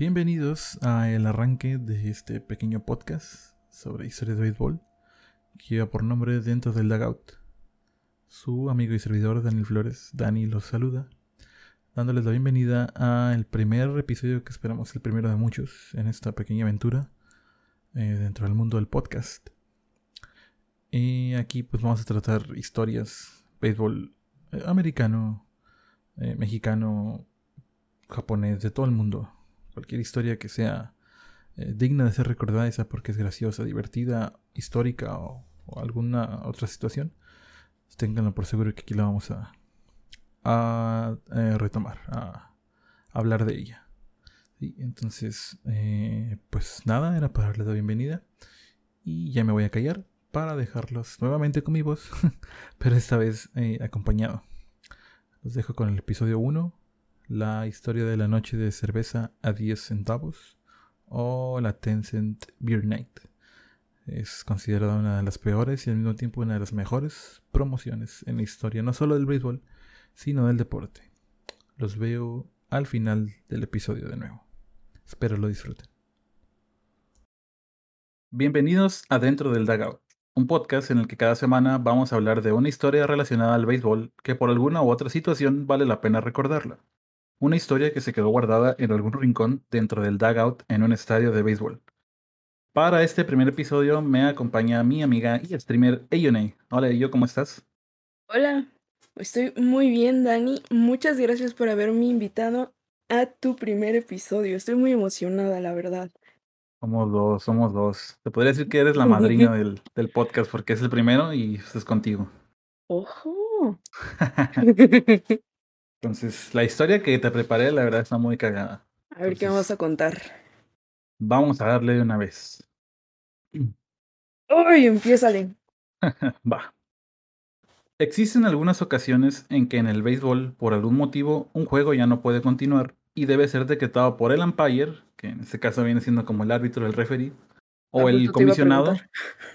Bienvenidos a el arranque de este pequeño podcast sobre historia de béisbol que lleva por nombre Dentro del Dugout. Su amigo y servidor Daniel Flores, Dani, los saluda, dándoles la bienvenida al primer episodio que esperamos el primero de muchos en esta pequeña aventura eh, dentro del mundo del podcast. Y aquí pues vamos a tratar historias, béisbol eh, americano, eh, mexicano, japonés, de todo el mundo cualquier historia que sea eh, digna de ser recordada, esa porque es graciosa, divertida, histórica o, alguna otra situación, ténganlo por seguro que aquí la vamos a, eh, retomar, a, hablar de ella. Entonces, eh, pues nada, era para darles la bienvenida y ya me voy a callar para dejarlos nuevamente con mi voz, pero esta vez acompañado. Los dejo con el episodio 1 la historia de la noche de cerveza a 10 centavos o la Tencent Beer Night. Es considerada una de las peores y al mismo tiempo una de las mejores promociones en la historia, no solo del béisbol, sino del deporte. Los veo al final del episodio de nuevo. Espero lo disfruten. Bienvenidos a Dentro del Dugout, un podcast en el que cada semana vamos a hablar de una historia relacionada al béisbol que por alguna u otra situación vale la pena recordarla una historia que se quedó guardada en algún rincón dentro del dugout en un estadio de béisbol. Para este primer episodio me acompaña mi amiga y streamer Ayone. Hola, yo ¿cómo estás? Hola, estoy muy bien, Dani. Muchas gracias por haberme invitado a tu primer episodio. Estoy muy emocionada, la verdad. Somos dos, somos dos. Te podría decir que eres la madrina del, del podcast porque es el primero y es contigo. ¡Ojo! Entonces, la historia que te preparé, la verdad, está muy cagada. A ver qué vamos a contar. Vamos a darle de una vez. ¡Uy! Empiézale. Va. Existen algunas ocasiones en que en el béisbol, por algún motivo, un juego ya no puede continuar y debe ser decretado por el umpire, que en este caso viene siendo como el árbitro, el referee, o ah, el comisionado.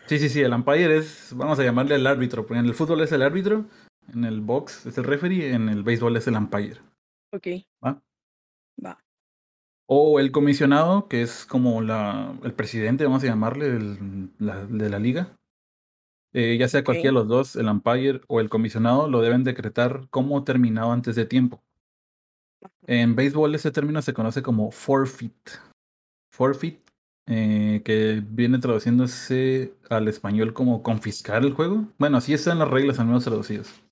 Sí, sí, sí, el umpire es, vamos a llamarle el árbitro, porque en el fútbol es el árbitro en el box es el referee, en el béisbol es el umpire. Ok. ¿Va? Va. O el comisionado, que es como la, el presidente, vamos a llamarle, de la liga. Eh, ya sea cualquiera de los dos, el umpire o el comisionado, lo deben decretar como terminado antes de tiempo. En béisbol ese término se conoce como forfeit. Forfeit, eh, que viene traduciéndose al español como confiscar el juego. Bueno, así están las reglas al menos traducidas.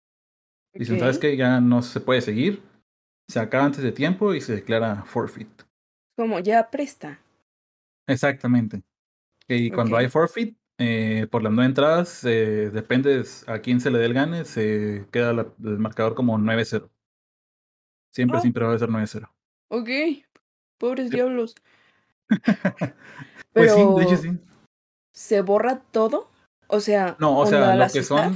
Dicen, ¿sabes que Ya no se puede seguir. Se acaba antes de tiempo y se declara forfeit. Como ya presta. Exactamente. Y cuando hay forfeit, eh, por las nueve entradas, eh, depende a quién se le dé el gane, se queda el marcador como 9-0. Siempre, oh. siempre va a ser 9-0. Ok. Pobres diablos. pues sí, de hecho sí. ¿Se borra todo? O sea, no, o sea, lo que son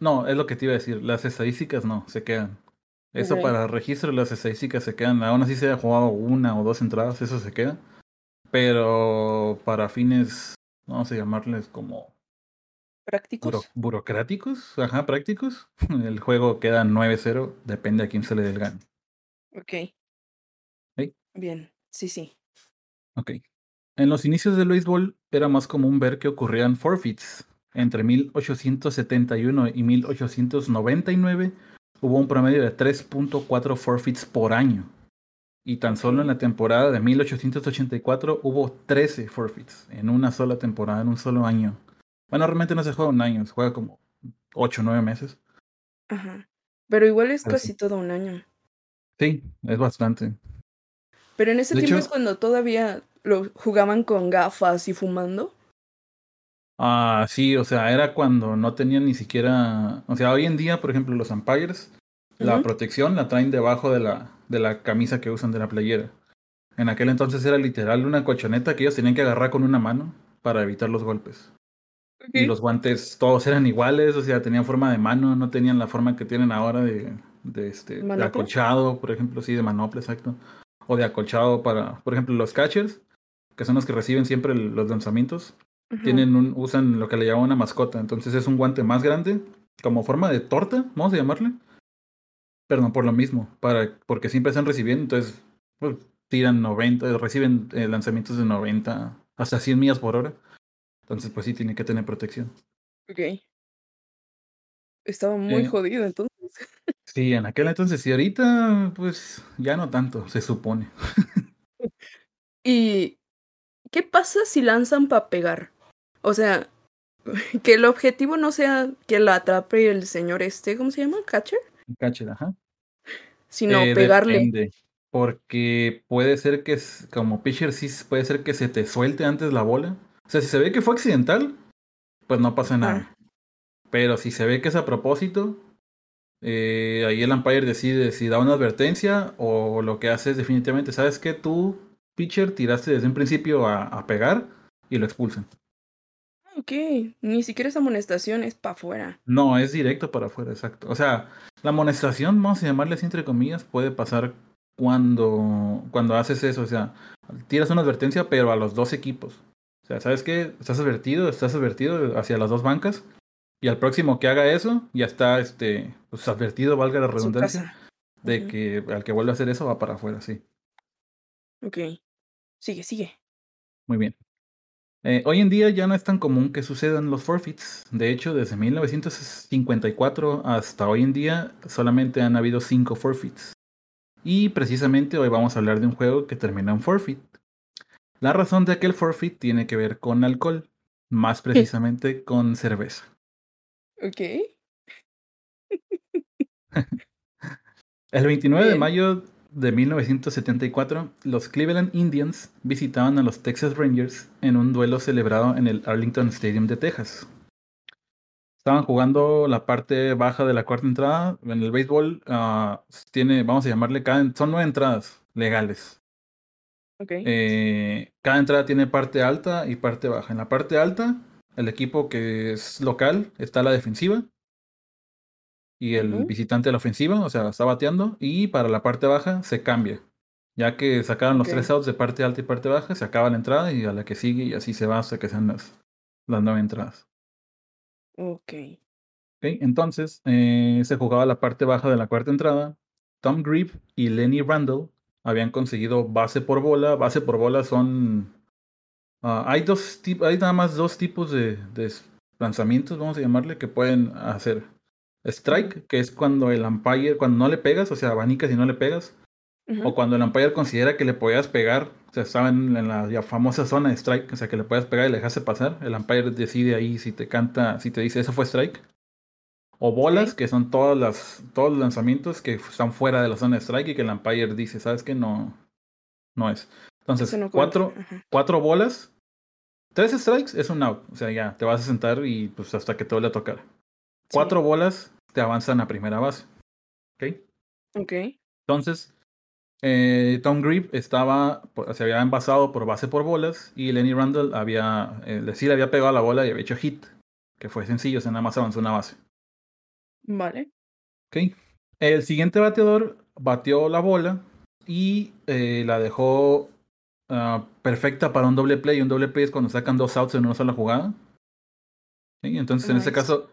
no, es lo que te iba a decir. Las estadísticas no, se quedan. Eso para registro, las estadísticas se quedan. Aún así se haya jugado una o dos entradas, eso se queda. Pero para fines, vamos a llamarles como... Prácticos. burocráticos, ajá, prácticos. El juego queda 9-0, depende a quién se le dé el gane. Ok. Bien, sí, sí. Ok. En los inicios del béisbol era más común ver que ocurrían forfeits, entre 1871 y 1899 hubo un promedio de 3.4 forfeits por año. Y tan solo en la temporada de 1884 hubo 13 forfeits en una sola temporada, en un solo año. Bueno, realmente no se juega un año, se juega como 8 o 9 meses. Ajá. Pero igual es casi todo un año. Sí, es bastante. Pero en ese tiempo es cuando todavía lo jugaban con gafas y fumando. Ah, sí, o sea, era cuando no tenían ni siquiera, o sea, hoy en día, por ejemplo, los umpires, la protección la traen debajo de la, de la camisa que usan de la playera. En aquel entonces era literal una colchoneta que ellos tenían que agarrar con una mano para evitar los golpes. Y los guantes todos eran iguales, o sea, tenían forma de mano, no tenían la forma que tienen ahora de, de este de acolchado, por ejemplo, sí, de manopla, exacto. O de acolchado para, por ejemplo, los catchers, que son los que reciben siempre los lanzamientos tienen un, usan lo que le llaman una mascota. Entonces es un guante más grande, como forma de torta, vamos a llamarle. Pero no por lo mismo, para, porque siempre están recibiendo. Entonces, pues, tiran 90, reciben eh, lanzamientos de 90 hasta 100 millas por hora. Entonces, pues sí, tiene que tener protección. Ok. Estaba muy Eh. jodido entonces. Sí, en aquel entonces, y ahorita, pues ya no tanto, se supone. ¿Y qué pasa si lanzan para pegar? O sea, que el objetivo no sea que la atrape el señor este, ¿cómo se llama? ¿Catcher? Catcher, ajá. Sino Eh, pegarle. depende, porque puede ser que, como pitcher, sí puede ser que se te suelte antes la bola. O sea, si se ve que fue accidental, pues no pasa nada. Pero si se ve que es a propósito, eh, ahí el umpire decide si da una advertencia o lo que hace es definitivamente, ¿sabes qué? Tú, pitcher, tiraste desde un principio a, a pegar y lo expulsan. Ok, ni siquiera es amonestación, es para afuera. No, es directo para afuera, exacto. O sea, la amonestación, vamos a llamarle así entre comillas, puede pasar cuando, cuando haces eso. O sea, tiras una advertencia, pero a los dos equipos. O sea, ¿sabes qué? Estás advertido, estás advertido hacia las dos bancas. Y al próximo que haga eso, ya está este, pues advertido, valga la redundancia, de que al que vuelva a hacer eso va para afuera, sí. Ok. Sigue, sigue. Muy bien. Eh, hoy en día ya no es tan común que sucedan los forfeits. De hecho, desde 1954 hasta hoy en día solamente han habido 5 forfeits. Y precisamente hoy vamos a hablar de un juego que termina en forfeit. La razón de aquel forfeit tiene que ver con alcohol, más precisamente con cerveza. Ok. El 29 de mayo de 1974, los Cleveland Indians visitaban a los Texas Rangers en un duelo celebrado en el Arlington Stadium de Texas. Estaban jugando la parte baja de la cuarta entrada. En el béisbol ah, tiene, vamos a llamarle, cada, son nueve entradas legales. Ok. Eh, cada entrada tiene parte alta y parte baja. En la parte alta, el equipo que es local está a la defensiva y el visitante a la ofensiva, o sea, está bateando. Y para la parte baja se cambia. Ya que sacaron los tres outs de parte alta y parte baja, se acaba la entrada y a la que sigue y así se va hasta que sean las, las nueve entradas. Ok. Ok, Entonces, eh, se jugaba la parte baja de la cuarta entrada. Tom Grieve y Lenny Randall habían conseguido base por bola. Base por bola son. ah, hay dos hay nada más dos tipos de, de lanzamientos, vamos a llamarle, que pueden hacer. Strike, que es cuando el umpire, cuando no le pegas, o sea, abanicas y no le pegas, o cuando el umpire considera que le podías pegar, o sea, estaba en, la ya famosa zona de strike, o sea, que le puedes pegar y le dejaste pasar, el umpire decide ahí si te canta, si te dice eso fue strike. O bolas, que son todas las, todos los lanzamientos que están fuera de la zona de strike y que el umpire dice, ¿sabes qué? No, no es. Entonces, no cuatro, cuatro bolas, tres strikes es un out. O sea, ya, te vas a sentar y pues hasta que te vuelva a tocar. Sí. Cuatro bolas te avanzan a primera base. ¿Ok? Ok. Entonces, eh, Tom Grieve estaba, por- se había envasado por base por bolas y Lenny Randall había, eh, sí le había pegado a la bola y había hecho hit, que fue sencillo, o sea, nada más avanzó una base. Vale. ¿ok? El siguiente bateador batió la bola y eh, la dejó ah, perfecta para un doble play. Un doble play es cuando sacan dos outs en una sola jugada. Entonces, en este Nice. caso,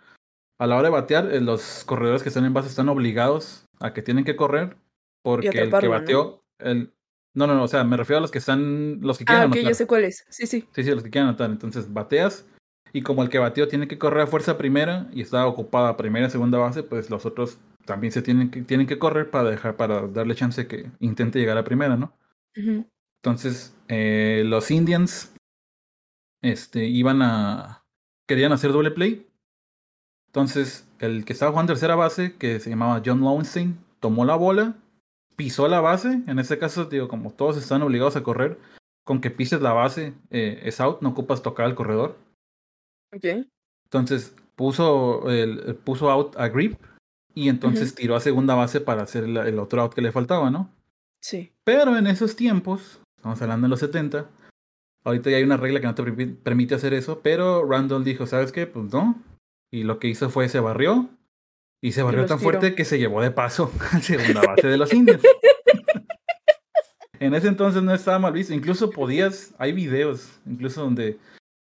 a la hora de batear, eh, los corredores que están en base están obligados a que tienen que correr porque el que atraparlo, ¿no? bateó, el... no, no, no, o sea, me refiero a los que están, los que quieren Ah, ok, anotar. ya sé cuál es. Sí, sí. Sí, sí, los que quieran anotar. Entonces bateas y como el que bateó tiene que correr a fuerza primera y está ocupada primera y segunda base, pues los otros también se tienen que, tienen que correr para dejar, para darle chance que intente llegar a primera, ¿no? Entonces, eh, los Indians este, iban a. querían hacer doble play. Entonces, el que estaba jugando tercera base, que se llamaba John Lowenstein, tomó la bola, pisó la base. En este caso, digo, como todos están obligados a correr, con que pises la base eh, es out, no ocupas tocar al corredor. Ok. Entonces, puso, el, puso out a Grip y entonces tiró a segunda base para hacer el, el otro out que le faltaba, ¿no? Sí. Pero en esos tiempos, estamos hablando de los 70, ahorita ya hay una regla que no te permi- permite hacer eso, pero Randall dijo, ¿sabes qué? Pues no. Y lo que hizo fue se barrió. Y se barrió tan fuerte que se llevó de paso a segunda base de los indios. en ese entonces no estaba mal visto. Incluso podías, hay videos, incluso donde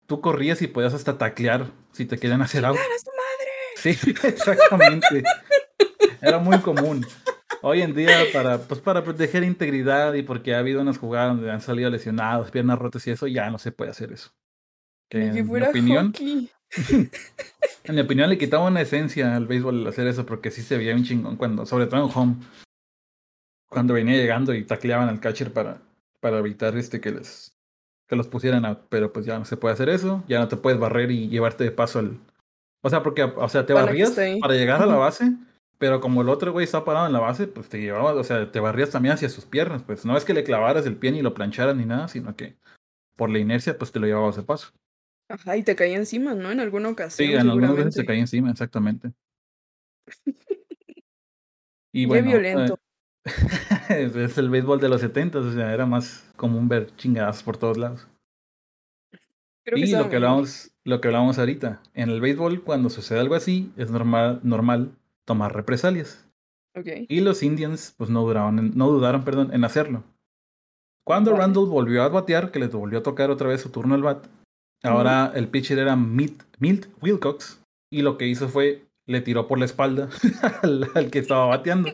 tú corrías y podías hasta taclear si te querían hacer out. ¡Chingar a su madre! Sí, exactamente. Era muy común. Hoy en día, para, pues para proteger integridad y porque ha habido unas jugadas donde han salido lesionados, piernas rotas y eso, ya no se puede hacer eso. Que en mi fuera opinión, hockey. en mi opinión le quitaba una esencia al béisbol el hacer eso porque sí se veía un chingón cuando, sobre todo en home, cuando venía llegando y tacleaban al catcher para, para evitar este que les que los pusieran out, pero pues ya no se puede hacer eso, ya no te puedes barrer y llevarte de paso al o sea, porque o sea, te Para barrías para llegar a la base, pero como el otro güey está parado en la base, pues te llevaba, o sea, te barrías también hacia sus piernas, pues. No es que le clavaras el pie ni lo plancharas ni nada, sino que por la inercia pues te lo llevabas de paso. Ajá, y te caía encima, ¿no? En alguna ocasión, Sí, en algunas veces seguramente. caía encima, exactamente. Y Qué bueno, eh, violento. es es el béisbol de los 70, o sea, era más común ver chingadas por todos lados. Creo que Y estaba lo que hablamos, lo que hablamos ahorita, en el béisbol cuando sucede algo así, es normal, normal tomar represalias. Ok. Y los Indians pues no duraron, en- no dudaron, perdón, en hacerlo. Cuando Vale. Randall volvió a batear, que le volvió a tocar otra vez su turno al bat, ahora el pitcher era Milt, Milt Wilcox y lo que hizo fue le tiró por la espalda al, al que estaba bateando.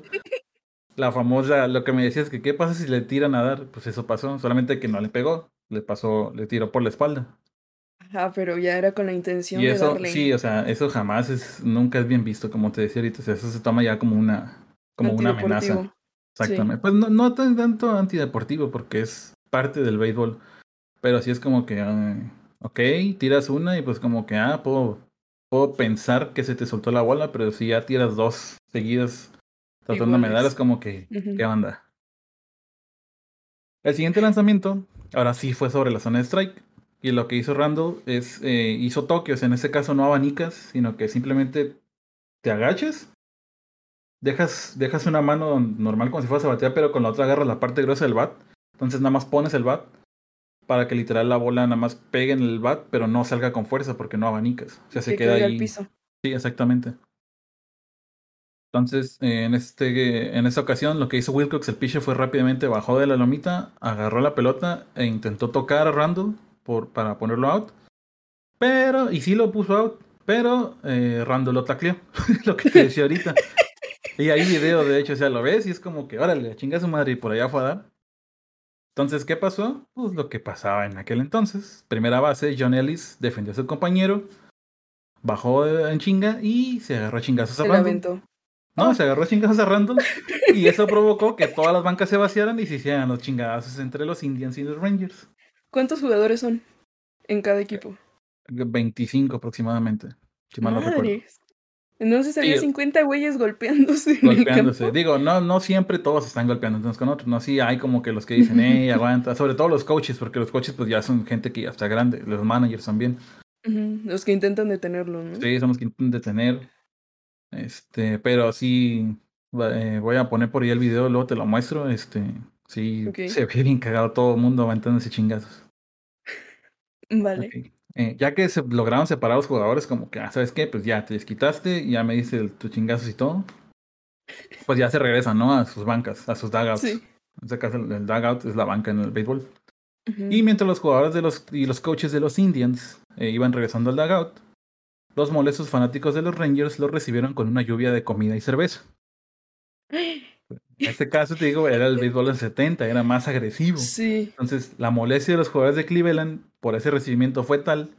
La famosa, lo que me decías que qué pasa si le tiran a dar, pues eso pasó, solamente que no le pegó, le pasó, le tiró por la espalda. Ajá, pero ya era con la intención Y de eso, darle sí, o sea, eso jamás es, nunca es bien visto, como te decía ahorita, o sea, eso se toma ya como una, como una amenaza. Exactamente. Pues no, no tan- tanto antideportivo porque es parte del béisbol. Pero sí es como que, ah, ok, tiras una y pues como que, ah, puedo, puedo pensar que se te soltó la bola, pero si ya tiras dos seguidas tratando de dar, Iguales. es como que. ¿qué onda? El siguiente lanzamiento, ahora sí fue sobre la zona de strike. Y lo que hizo Randall es, eh, hizo toques, en este caso no abanicas, sino que simplemente te agachas, dejas, dejas una mano normal como si fueras a batear, pero con la otra agarras la parte gruesa del bat. Entonces nada más pones el bat para que literal la bola nada más pegue en el bat, pero no salga con fuerza porque no abanicas. O sea, se Que queda ahí. al piso. Sí, exactamente. Entonces, eh, en, este, en esta ocasión, lo que hizo Wilcox, el pitcher, fue rápidamente bajó de la lomita, agarró la pelota e intentó tocar a Randall por, para ponerlo out. Pero, y sí lo puso out, pero eh, Randall lo tacleó, lo que te decía ahorita. Y hay video, de hecho, o sea, lo ves y es como que, órale, chinga su madre y por allá fue a dar. Entonces, ¿qué pasó? Pues lo que pasaba en aquel entonces. Primera base, John Ellis defendió a su compañero, bajó en chinga y se agarró a chingazos a Randall. No, se agarró a chingazos a Randall y eso provocó que todas las bancas se vaciaran y se hicieran los chingazos entre los Indians y los Rangers. ¿Cuántos jugadores son en cada equipo? 25 aproximadamente, si mal no recuerdo. Entonces había Sí. 50 güeyes golpeándose Golpeándose. Digo, no, no siempre todos están golpeando unos con otros. No, sí hay como que los que dicen, hey, aguanta. Sobre todo los coaches, porque los coaches pues ya son gente que ya está grande. Los managers también. Los que intentan detenerlo, ¿no? Sí, son los que intentan detener. Este, pero sí, eh, voy a poner por ahí el video, luego te lo muestro. Este, sí, se ve bien cagado todo el mundo aventándose chingazos. Vale. Eh, ya que se lograron separar los jugadores, como que, ah, ¿sabes qué? Pues ya te desquitaste, ya me diste el- tus chingazos y todo. Pues ya se regresan, ¿no? A sus bancas, a sus dugouts. Sí. En este caso, el, el dugout es la banca en el béisbol. Y mientras los jugadores de los, y los coaches de los Indians eh, iban regresando al dugout, los molestos fanáticos de los Rangers los recibieron con una lluvia de comida y cerveza. En este caso, te digo, era el béisbol los 70, era más agresivo. Sí. Entonces, la molestia de los jugadores de Cleveland por ese recibimiento fue tal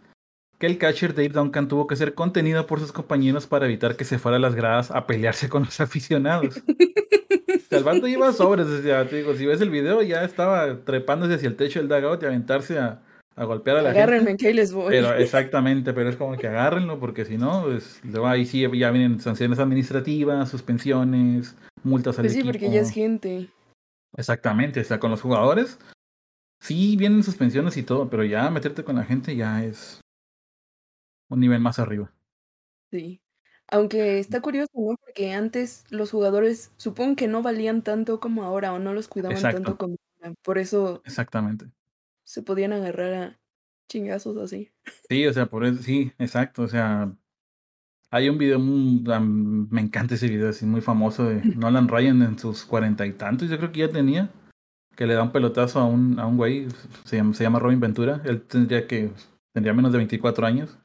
que el catcher Dave Duncan tuvo que ser contenido por sus compañeros para evitar que se fuera a las gradas a pelearse con los aficionados. O sea, el vato iba sobres, o sea, te digo, si ves el video, ya estaba trepándose hacia el techo del dugout y aventarse a, a golpear a la Agárrenme, gente. que ahí les voy. Pero exactamente, pero es como que agárrenlo, porque si no, pues, ahí sí ya vienen sanciones administrativas, suspensiones, multas al Pues sí, equipo. porque ya es gente. Exactamente, o sea, con los jugadores sí vienen suspensiones y todo, pero ya meterte con la gente ya es un nivel más arriba. Sí. Aunque está curioso, ¿no? Porque antes los jugadores supongo que no valían tanto como ahora o no los cuidaban Exacto. tanto como ahora. Por eso Exactamente. se podían agarrar a chingazos así. Sí, o sea, por eso, sí, exacto, o sea, hay un video, me encanta ese video, así muy famoso de Nolan Ryan en sus cuarenta y tantos, yo creo que ya tenía, que le da un pelotazo a un, a un güey, se llama, se llama Robin Ventura, él tendría que, tendría menos de 24 años,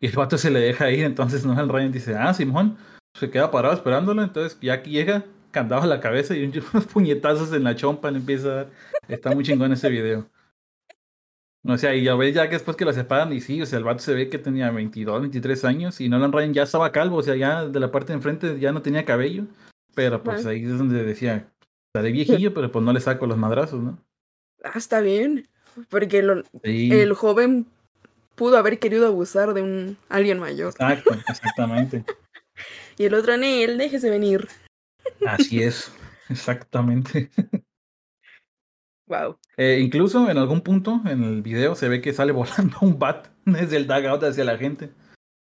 y el vato se le deja ir, entonces Nolan Ryan dice, ah, Simón, se queda parado esperándolo, entonces ya que llega, candado a la cabeza y unos puñetazos en la chompa le empieza a dar. Está muy chingón ese video. O sea, y ya ves ya que después que lo separan y sí, o sea, el vato se ve que tenía 22, 23 años y Nolan Ryan ya estaba calvo, o sea, ya de la parte de enfrente ya no tenía cabello, pero pues ahí es donde decía, está de viejillo, pero pues no le saco los madrazos, ¿no? Ah, está bien, porque el joven pudo haber querido abusar de un alguien mayor. Exacto, exactamente. y el otro él, déjese venir. Así es, exactamente. Wow. Eh, incluso en algún punto en el video se ve que sale volando un bat desde el dugout hacia la gente.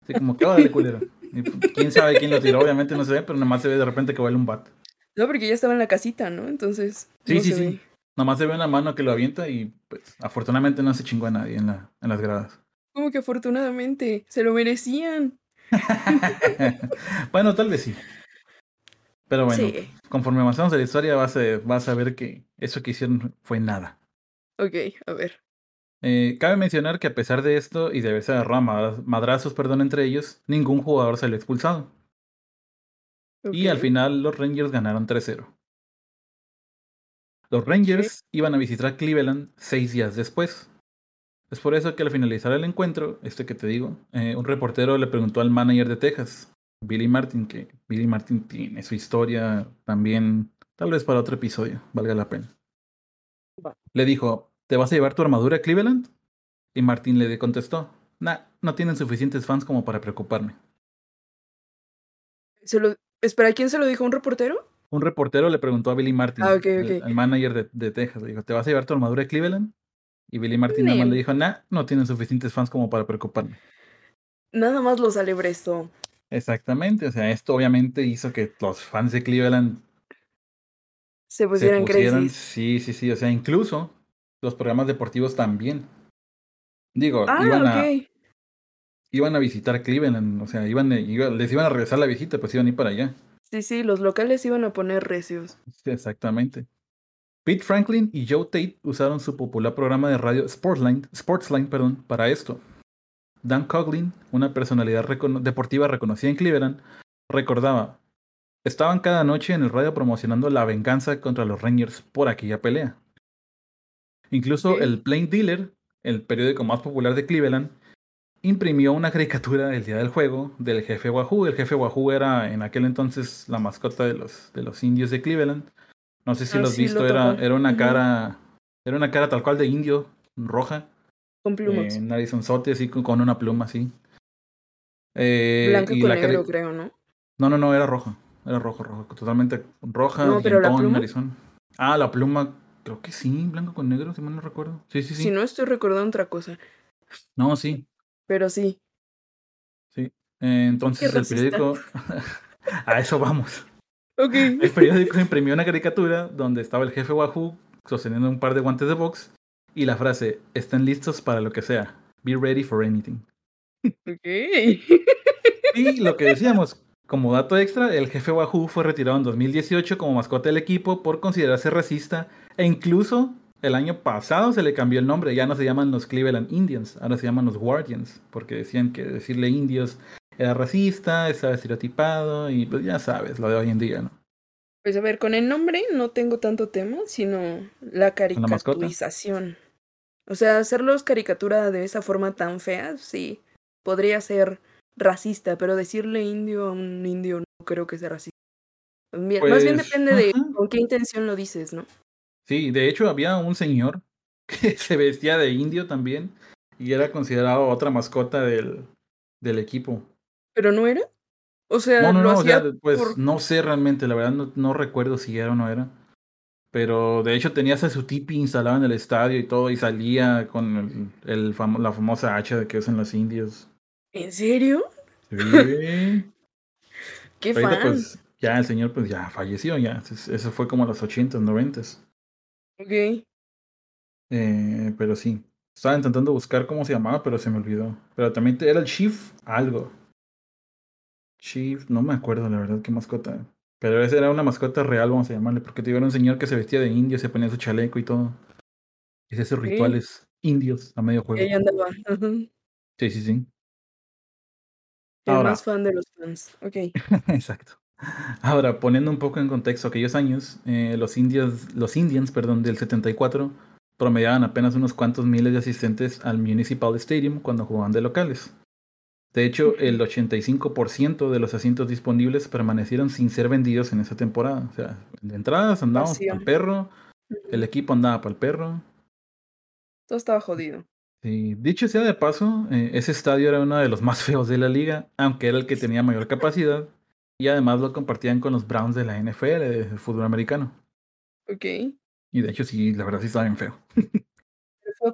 Así como, ¿qué de culero? Pues, quién sabe quién lo tiró, obviamente no se ve, pero nada más se ve de repente que vuela un bat. No, porque ya estaba en la casita, ¿no? Entonces. Sí, sí, sí. Nada más se ve una mano que lo avienta y pues afortunadamente no se chingó a nadie en, la, en las gradas. ¿Cómo que afortunadamente? Se lo merecían. bueno, tal vez sí. Pero bueno, conforme avanzamos en la historia vas a, vas a ver que eso que hicieron fue nada. Ok, a ver. Eh, cabe mencionar que a pesar de esto y de haberse agarrado madrazos perdón, entre ellos, ningún jugador salió expulsado. Y al final los Rangers ganaron 3-0. Los Rangers iban a visitar Cleveland seis días después. Es por eso que al finalizar el encuentro, este que te digo, eh, un reportero le preguntó al manager de Texas, Billy Martin, que Billy Martin tiene su historia también, tal vez para otro episodio, valga la pena. Le dijo, ¿te vas a llevar tu armadura a Cleveland? Y Martin le contestó, nah, no tienen suficientes fans como para preocuparme. ¿Se lo... Espera, ¿quién se lo dijo? ¿Un reportero? Un reportero le preguntó a Billy Martin, ah, El, manager de, Texas, le dijo, ¿te vas a llevar tu armadura a Cleveland? Y Billy Martin nada más le dijo, nah, no tienen suficientes fans como para preocuparme. Nada más lo alebrestó. Exactamente, o sea, esto obviamente hizo que los fans de Cleveland se pusieran, crisis. Sí, sí, sí, o sea, incluso los programas deportivos también. Digo, ah, iban, a, iban a visitar Cleveland, o sea, iban, les iban a regresar la visita, pues iban a ir para allá. Sí, sí, los locales iban a poner recios. exactamente. Pete Franklin y Joe Tate usaron su popular programa de radio Sportsline, Sportsline perdón, para esto. Dan Coughlin, una personalidad deportiva reconocida en Cleveland, recordaba, estaban cada noche en el radio promocionando la venganza contra los Rangers por aquella pelea. Incluso el Plain Dealer, el periódico más popular de Cleveland, imprimió una caricatura el día del juego del jefe Wahoo. El jefe Wahoo era en aquel entonces la mascota de los, de los indios de Cleveland. No sé si ah, lo has visto, era, era una cara, era una cara tal cual de indio, roja, con plumas. Eh, así con, una pluma, así. Eh, Blanca con negro, creo, ¿no? No, no, no, era rojo. Era rojo, rojo. Totalmente roja. No, pero la pluma. Ah, la pluma, creo que sí, blanco con negro, si mal no recuerdo. Sí, sí, sí. Si no estoy recordando otra cosa. No, sí. Pero sí. Sí. Eh, entonces el periódico. a eso vamos. Ok. El periódico imprimió una caricatura donde estaba el jefe Wahoo sosteniendo un par de guantes de box y la frase, estén listos para lo que sea. Be ready for anything. Ok. y lo que decíamos, como dato extra, el jefe Wahoo fue retirado en 2018 como mascota del equipo por considerarse racista e incluso el año pasado se le cambió el nombre, ya no se llaman los Cleveland Indians, ahora se llaman los Guardians, porque decían que decirle indios era racista, estaba estereotipado y pues ya sabes, lo de hoy en día, ¿no? Pues a ver, con el nombre no tengo tanto tema, sino la caricaturización. O sea, hacerlos caricatura de esa forma tan fea, sí, podría ser racista, pero decirle indio a un indio no creo que sea racista. Más bien pues, depende de con qué intención lo dices, ¿no? Sí, de hecho había un señor que se vestía de indio también y era considerado otra mascota del, del equipo. ¿Pero no era? O sea, no, no, no, pues no sé realmente, la verdad no, no recuerdo si era o no era. Pero de hecho tenía su tipi instalado en el estadio y todo, y salía con el, la famosa hacha que usan los indios. ¿En serio? Sí. Qué fan. Pues, ya el señor pues ya falleció, ya. Eso fue como a los 80, 90. Ok. Eh, pero sí. Estaba intentando buscar cómo se llamaba, pero se me olvidó. Pero también era el Chief algo. Chief, no me acuerdo la verdad qué mascota. Pero esa era una mascota real, vamos a llamarle, porque te un señor que se vestía de indio, se ponía su chaleco y todo. Y esos rituales indios a medio juego. Y andaba. Sí, sí, sí. El más fan de los fans. Ok. Exacto. Ahora, poniendo un poco en contexto aquellos años, eh, los, indios, los Indians perdón, del 74 promediaban apenas unos cuantos miles de asistentes al Municipal Stadium cuando jugaban de locales. De hecho, el 85% de los asientos disponibles permanecieron sin ser vendidos en esa temporada. O sea, de entradas andábamos para el perro, el equipo andaba para el perro. Todo estaba jodido. Sí, dicho sea de paso, eh, ese estadio era uno de los más feos de la liga, aunque era el que tenía mayor capacidad, y además lo compartían con los Browns de la NFL, de fútbol americano. Ok. Y de hecho, sí, la verdad sí estaba bien feo.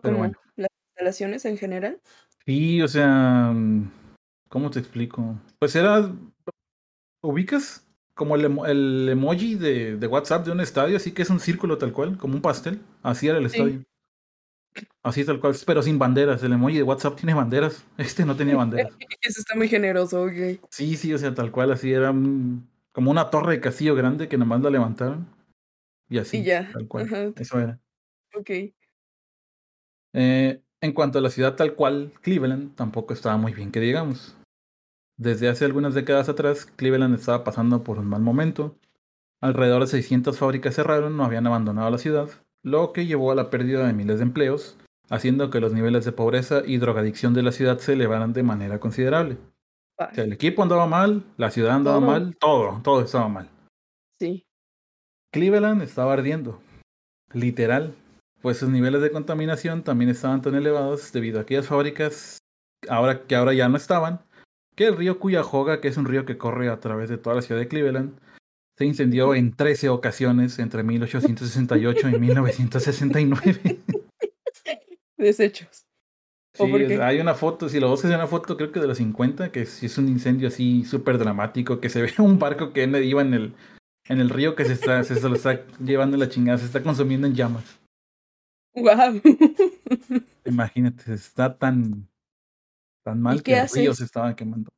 Pero bueno. las instalaciones en general? Sí, o sea, ¿Cómo te explico? Pues era. ¿Ubicas? Como el, emoji de, de, WhatsApp de un estadio, así que es un círculo tal cual, como un pastel. Así era el estadio. Así tal cual, pero sin banderas. El emoji de WhatsApp tiene banderas. Este no tenía banderas. Eso está muy generoso, ok. Sí, sí, o sea, tal cual, así era como una torre de castillo grande que nomás la levantaron. Y así, ya. tal cual. Eso era. Ok. Eh, en cuanto a la ciudad tal cual, Cleveland tampoco estaba muy bien que digamos. Desde hace algunas décadas atrás, Cleveland estaba pasando por un mal momento. Alrededor de 600 fábricas cerraron o habían abandonado la ciudad, lo que llevó a la pérdida de miles de empleos, haciendo que los niveles de pobreza y drogadicción de la ciudad se elevaran de manera considerable. O sea, el equipo andaba mal, la ciudad andaba mal, todo, todo estaba mal. Sí. Cleveland estaba ardiendo, literal, pues sus niveles de contaminación también estaban tan elevados debido a aquellas fábricas ahora que ahora ya no estaban que el río Cuyahoga, que es un río que corre a través de toda la ciudad de Cleveland, se incendió en 13 ocasiones entre 1868 y 1969. Desechos. Sí, hay una foto, si lo buscas en una foto creo que de los 50, que sí es un incendio así súper dramático, que se ve un barco que iba en el, en el río que se, está, se, lo está llevando la chingada, se está consumiendo en llamas. Wow. Imagínate, está tan Tan mal que los ríos estaban quemando.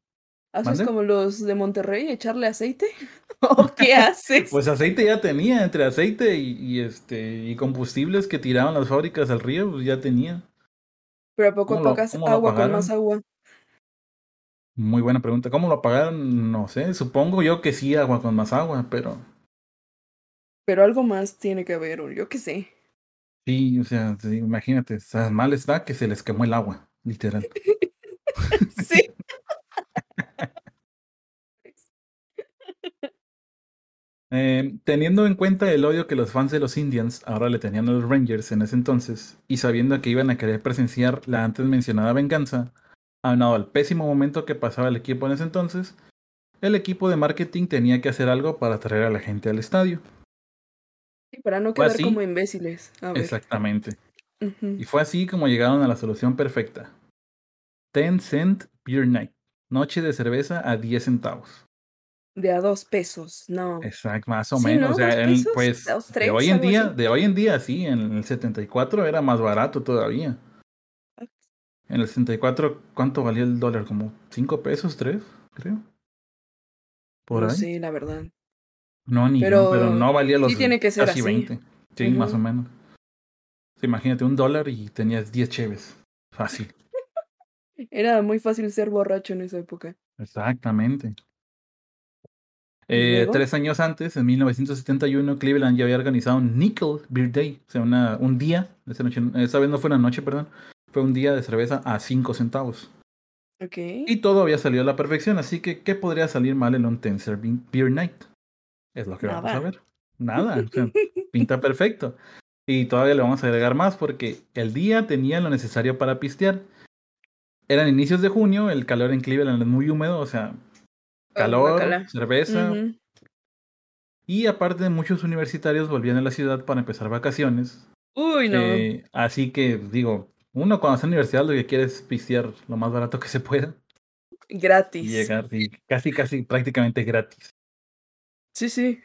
¿Haces como los de Monterrey, echarle aceite? ¿O qué haces? pues aceite ya tenía, entre aceite y, este y combustibles que tiraban las fábricas al río, pues ya tenía. Pero a poco tocas agua con más agua. Muy buena pregunta. ¿Cómo lo apagaron? No sé. Supongo yo que sí, agua con más agua, pero. Pero algo más tiene que haber, yo qué sé. Sí, o sea, imagínate, mal está que se les quemó el agua, literal. sí. Eh, teniendo en cuenta el odio que los fans de los Indians ahora le tenían a los Rangers en ese entonces, y sabiendo que iban a querer presenciar la antes mencionada venganza, aunado al pésimo momento que pasaba el equipo en ese entonces, el equipo de marketing tenía que hacer algo para atraer a la gente al estadio. Y para no quedar como imbéciles. Exactamente. Y fue así como llegaron a la solución perfecta. 10 Cent Beer Night. Noche de cerveza a 10 centavos. De a dos pesos, no. Exacto, más o menos. O sea, pues de hoy en día, de hoy en día, sí, en el 74 era más barato todavía. En el 64, ¿cuánto valía el dólar? ¿Como 5 pesos, 3? Creo. Por no ahí. la verdad. No, ni pero, pero no valía los sí tiene que ser casi 20. Sí, más o menos. imagínate un dólar y tenías 10 cheves. Fácil. Era muy fácil ser borracho en esa época. Exactamente. Eh, tres años antes, en 1971, Cleveland ya había organizado un Nickel Beer Day, o sea, una, un día, esa, noche, esa vez no fue una noche, perdón, fue un día de cerveza a cinco centavos. Okay. Y todo había salido a la perfección, así que ¿qué podría salir mal en un Tenser Beer Night? Es lo que vamos a ver. Nada, o sea, pinta perfecto. Y todavía le vamos a agregar más porque el día tenía lo necesario para pistear eran inicios de junio, el calor en Cleveland es muy húmedo, o sea, oh, calor, cerveza. Y aparte muchos universitarios volvían a la ciudad para empezar vacaciones. Uy, no. Eh, así que digo, uno cuando está en la universidad lo que quiere es pistear lo más barato que se pueda. Gratis. Y llegar, y casi, casi, prácticamente gratis. Sí, sí.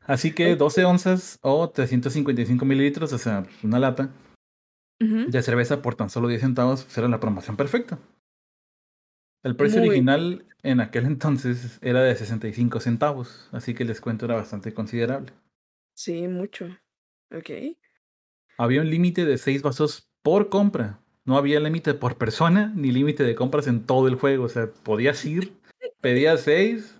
Así que 12 onzas o 355 mililitros, o sea, una lata, de cerveza por tan solo 10 centavos pues, era la promoción perfecta. El precio original en aquel entonces era de 65 centavos, así que el descuento era bastante considerable. Sí, mucho. Ok. Había un límite de 6 vasos por compra. No había límite por persona ni límite de compras en todo el juego. O sea, podías ir, pedías 6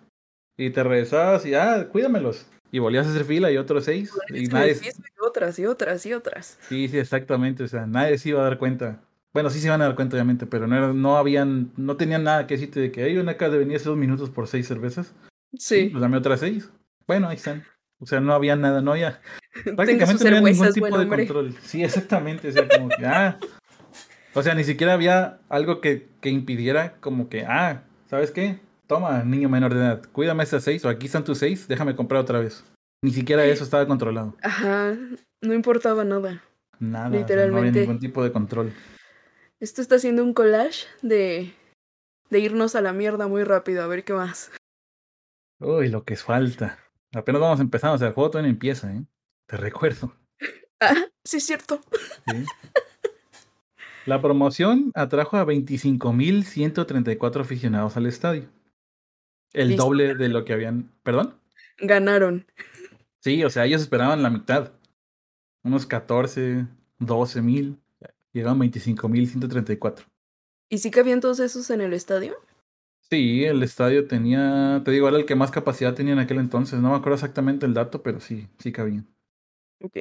Y te regresabas y, ah, cuídamelos. Y volvías a hacer fila y otros seis. Y nadie... Y otras y otras y otras. Sí, sí, exactamente. O sea, nadie se iba a dar cuenta. Bueno, sí se iban a dar cuenta, obviamente, pero no, no habían, no tenían nada que decirte de que hay una acá de venir hace dos minutos por seis cervezas. Sí. Pues dame otras seis. Bueno, ahí están. O sea, no había nada, no había. Prácticamente no había ningún tipo de control. Sí, exactamente. O sea, como que, ah. O sea, ni siquiera había algo que, que impidiera, como que, ah, ¿sabes qué? Toma, niño menor de edad, cuídame esas seis, o aquí están tus seis, déjame comprar otra vez. Ni siquiera eso estaba controlado. Ajá, no importaba nada. Nada, Literalmente. no había ningún tipo de control. Esto está haciendo un collage de, de irnos a la mierda muy rápido, a ver qué más. Uy, lo que es falta. Apenas vamos empezando, o sea, el juego todavía no empieza, ¿eh? Te recuerdo. Ah, sí, es cierto. La promoción atrajo a 25.134 aficionados al estadio. El doble de lo que habían. ¿Perdón? Ganaron. Sí, o sea, ellos esperaban la mitad. Unos 14, 12 mil. Llegaron 25.134. ¿Y sí cabían todos esos en el estadio? Sí, el estadio tenía, te digo, era el que más capacidad tenía en aquel entonces. No me acuerdo exactamente el dato, pero sí, sí cabían. Ok.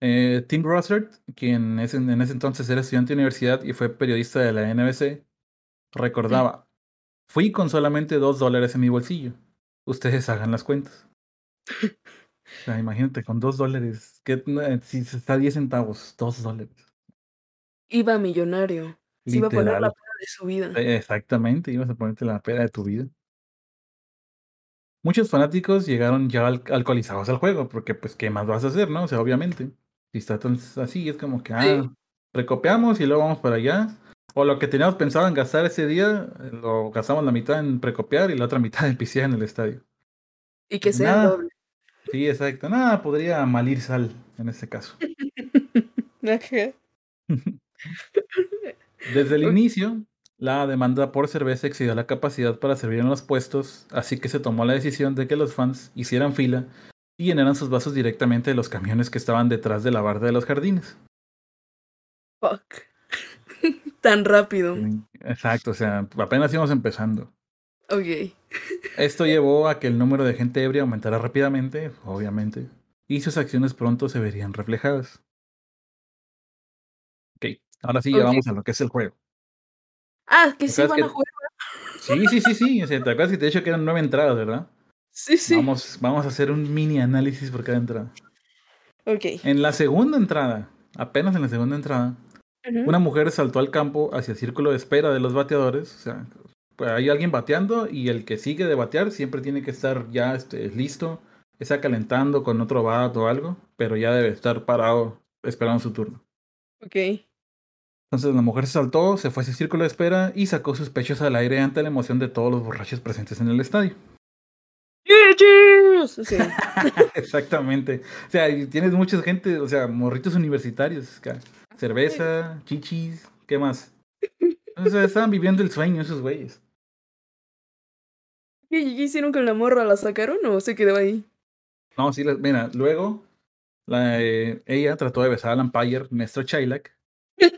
Eh, Tim Russert, quien en ese entonces era estudiante de universidad y fue periodista de la NBC, recordaba, fui con solamente dos dólares en mi bolsillo. Ustedes hagan las cuentas. o sea, imagínate, con dos dólares, que, si está 10 centavos, dos dólares. Iba millonario. Se iba a poner la pera de su vida. Exactamente, ibas a ponerte la pera de tu vida. Muchos fanáticos llegaron ya alcoholizados al juego, porque pues, ¿qué más vas a hacer, no? O sea, obviamente. Si está tan así, es como que, ah, recopiamos y luego vamos para allá. O lo que teníamos pensado en gastar ese día, lo gastamos la mitad en precopiar y la otra mitad en pisear en el estadio. Y que sea doble. Sí, exacto. Nada, podría malir sal en este caso. Desde el inicio, la demanda por cerveza excedió la capacidad para servir en los puestos, así que se tomó la decisión de que los fans hicieran fila y llenaran sus vasos directamente de los camiones que estaban detrás de la barda de los jardines. Fuck. Tan rápido. Exacto, o sea, apenas íbamos empezando. Ok. Esto llevó a que el número de gente ebria aumentara rápidamente, obviamente, y sus acciones pronto se verían reflejadas. Ok, ahora sí, ya vamos a lo que es el juego. Ah, que sí van a jugar. Sí, sí, sí, sí. te acuerdas que te he dicho que eran nueve entradas, ¿verdad? Sí, sí. Vamos, vamos a hacer un mini análisis por cada entrada. Ok. En la segunda entrada, apenas en la segunda entrada, una mujer saltó al campo hacia el círculo de espera de los bateadores. O sea, pues hay alguien bateando y el que sigue de batear siempre tiene que estar ya este, listo, está calentando con otro bat o algo, pero ya debe estar parado esperando su turno. Ok. Entonces la mujer se saltó, se fue a ese círculo de espera y sacó sus pechos al aire ante la emoción de todos los borrachos presentes en el estadio. Sí. Exactamente. O sea, tienes mucha gente, o sea, morritos universitarios, cerveza, chichis, ¿qué más? O sea, estaban viviendo el sueño esos güeyes. ¿Qué, hicieron con la morra? ¿La sacaron o se quedó ahí? No, sí, mira, luego la, eh, ella trató de besar al umpire, Néstor Chailak,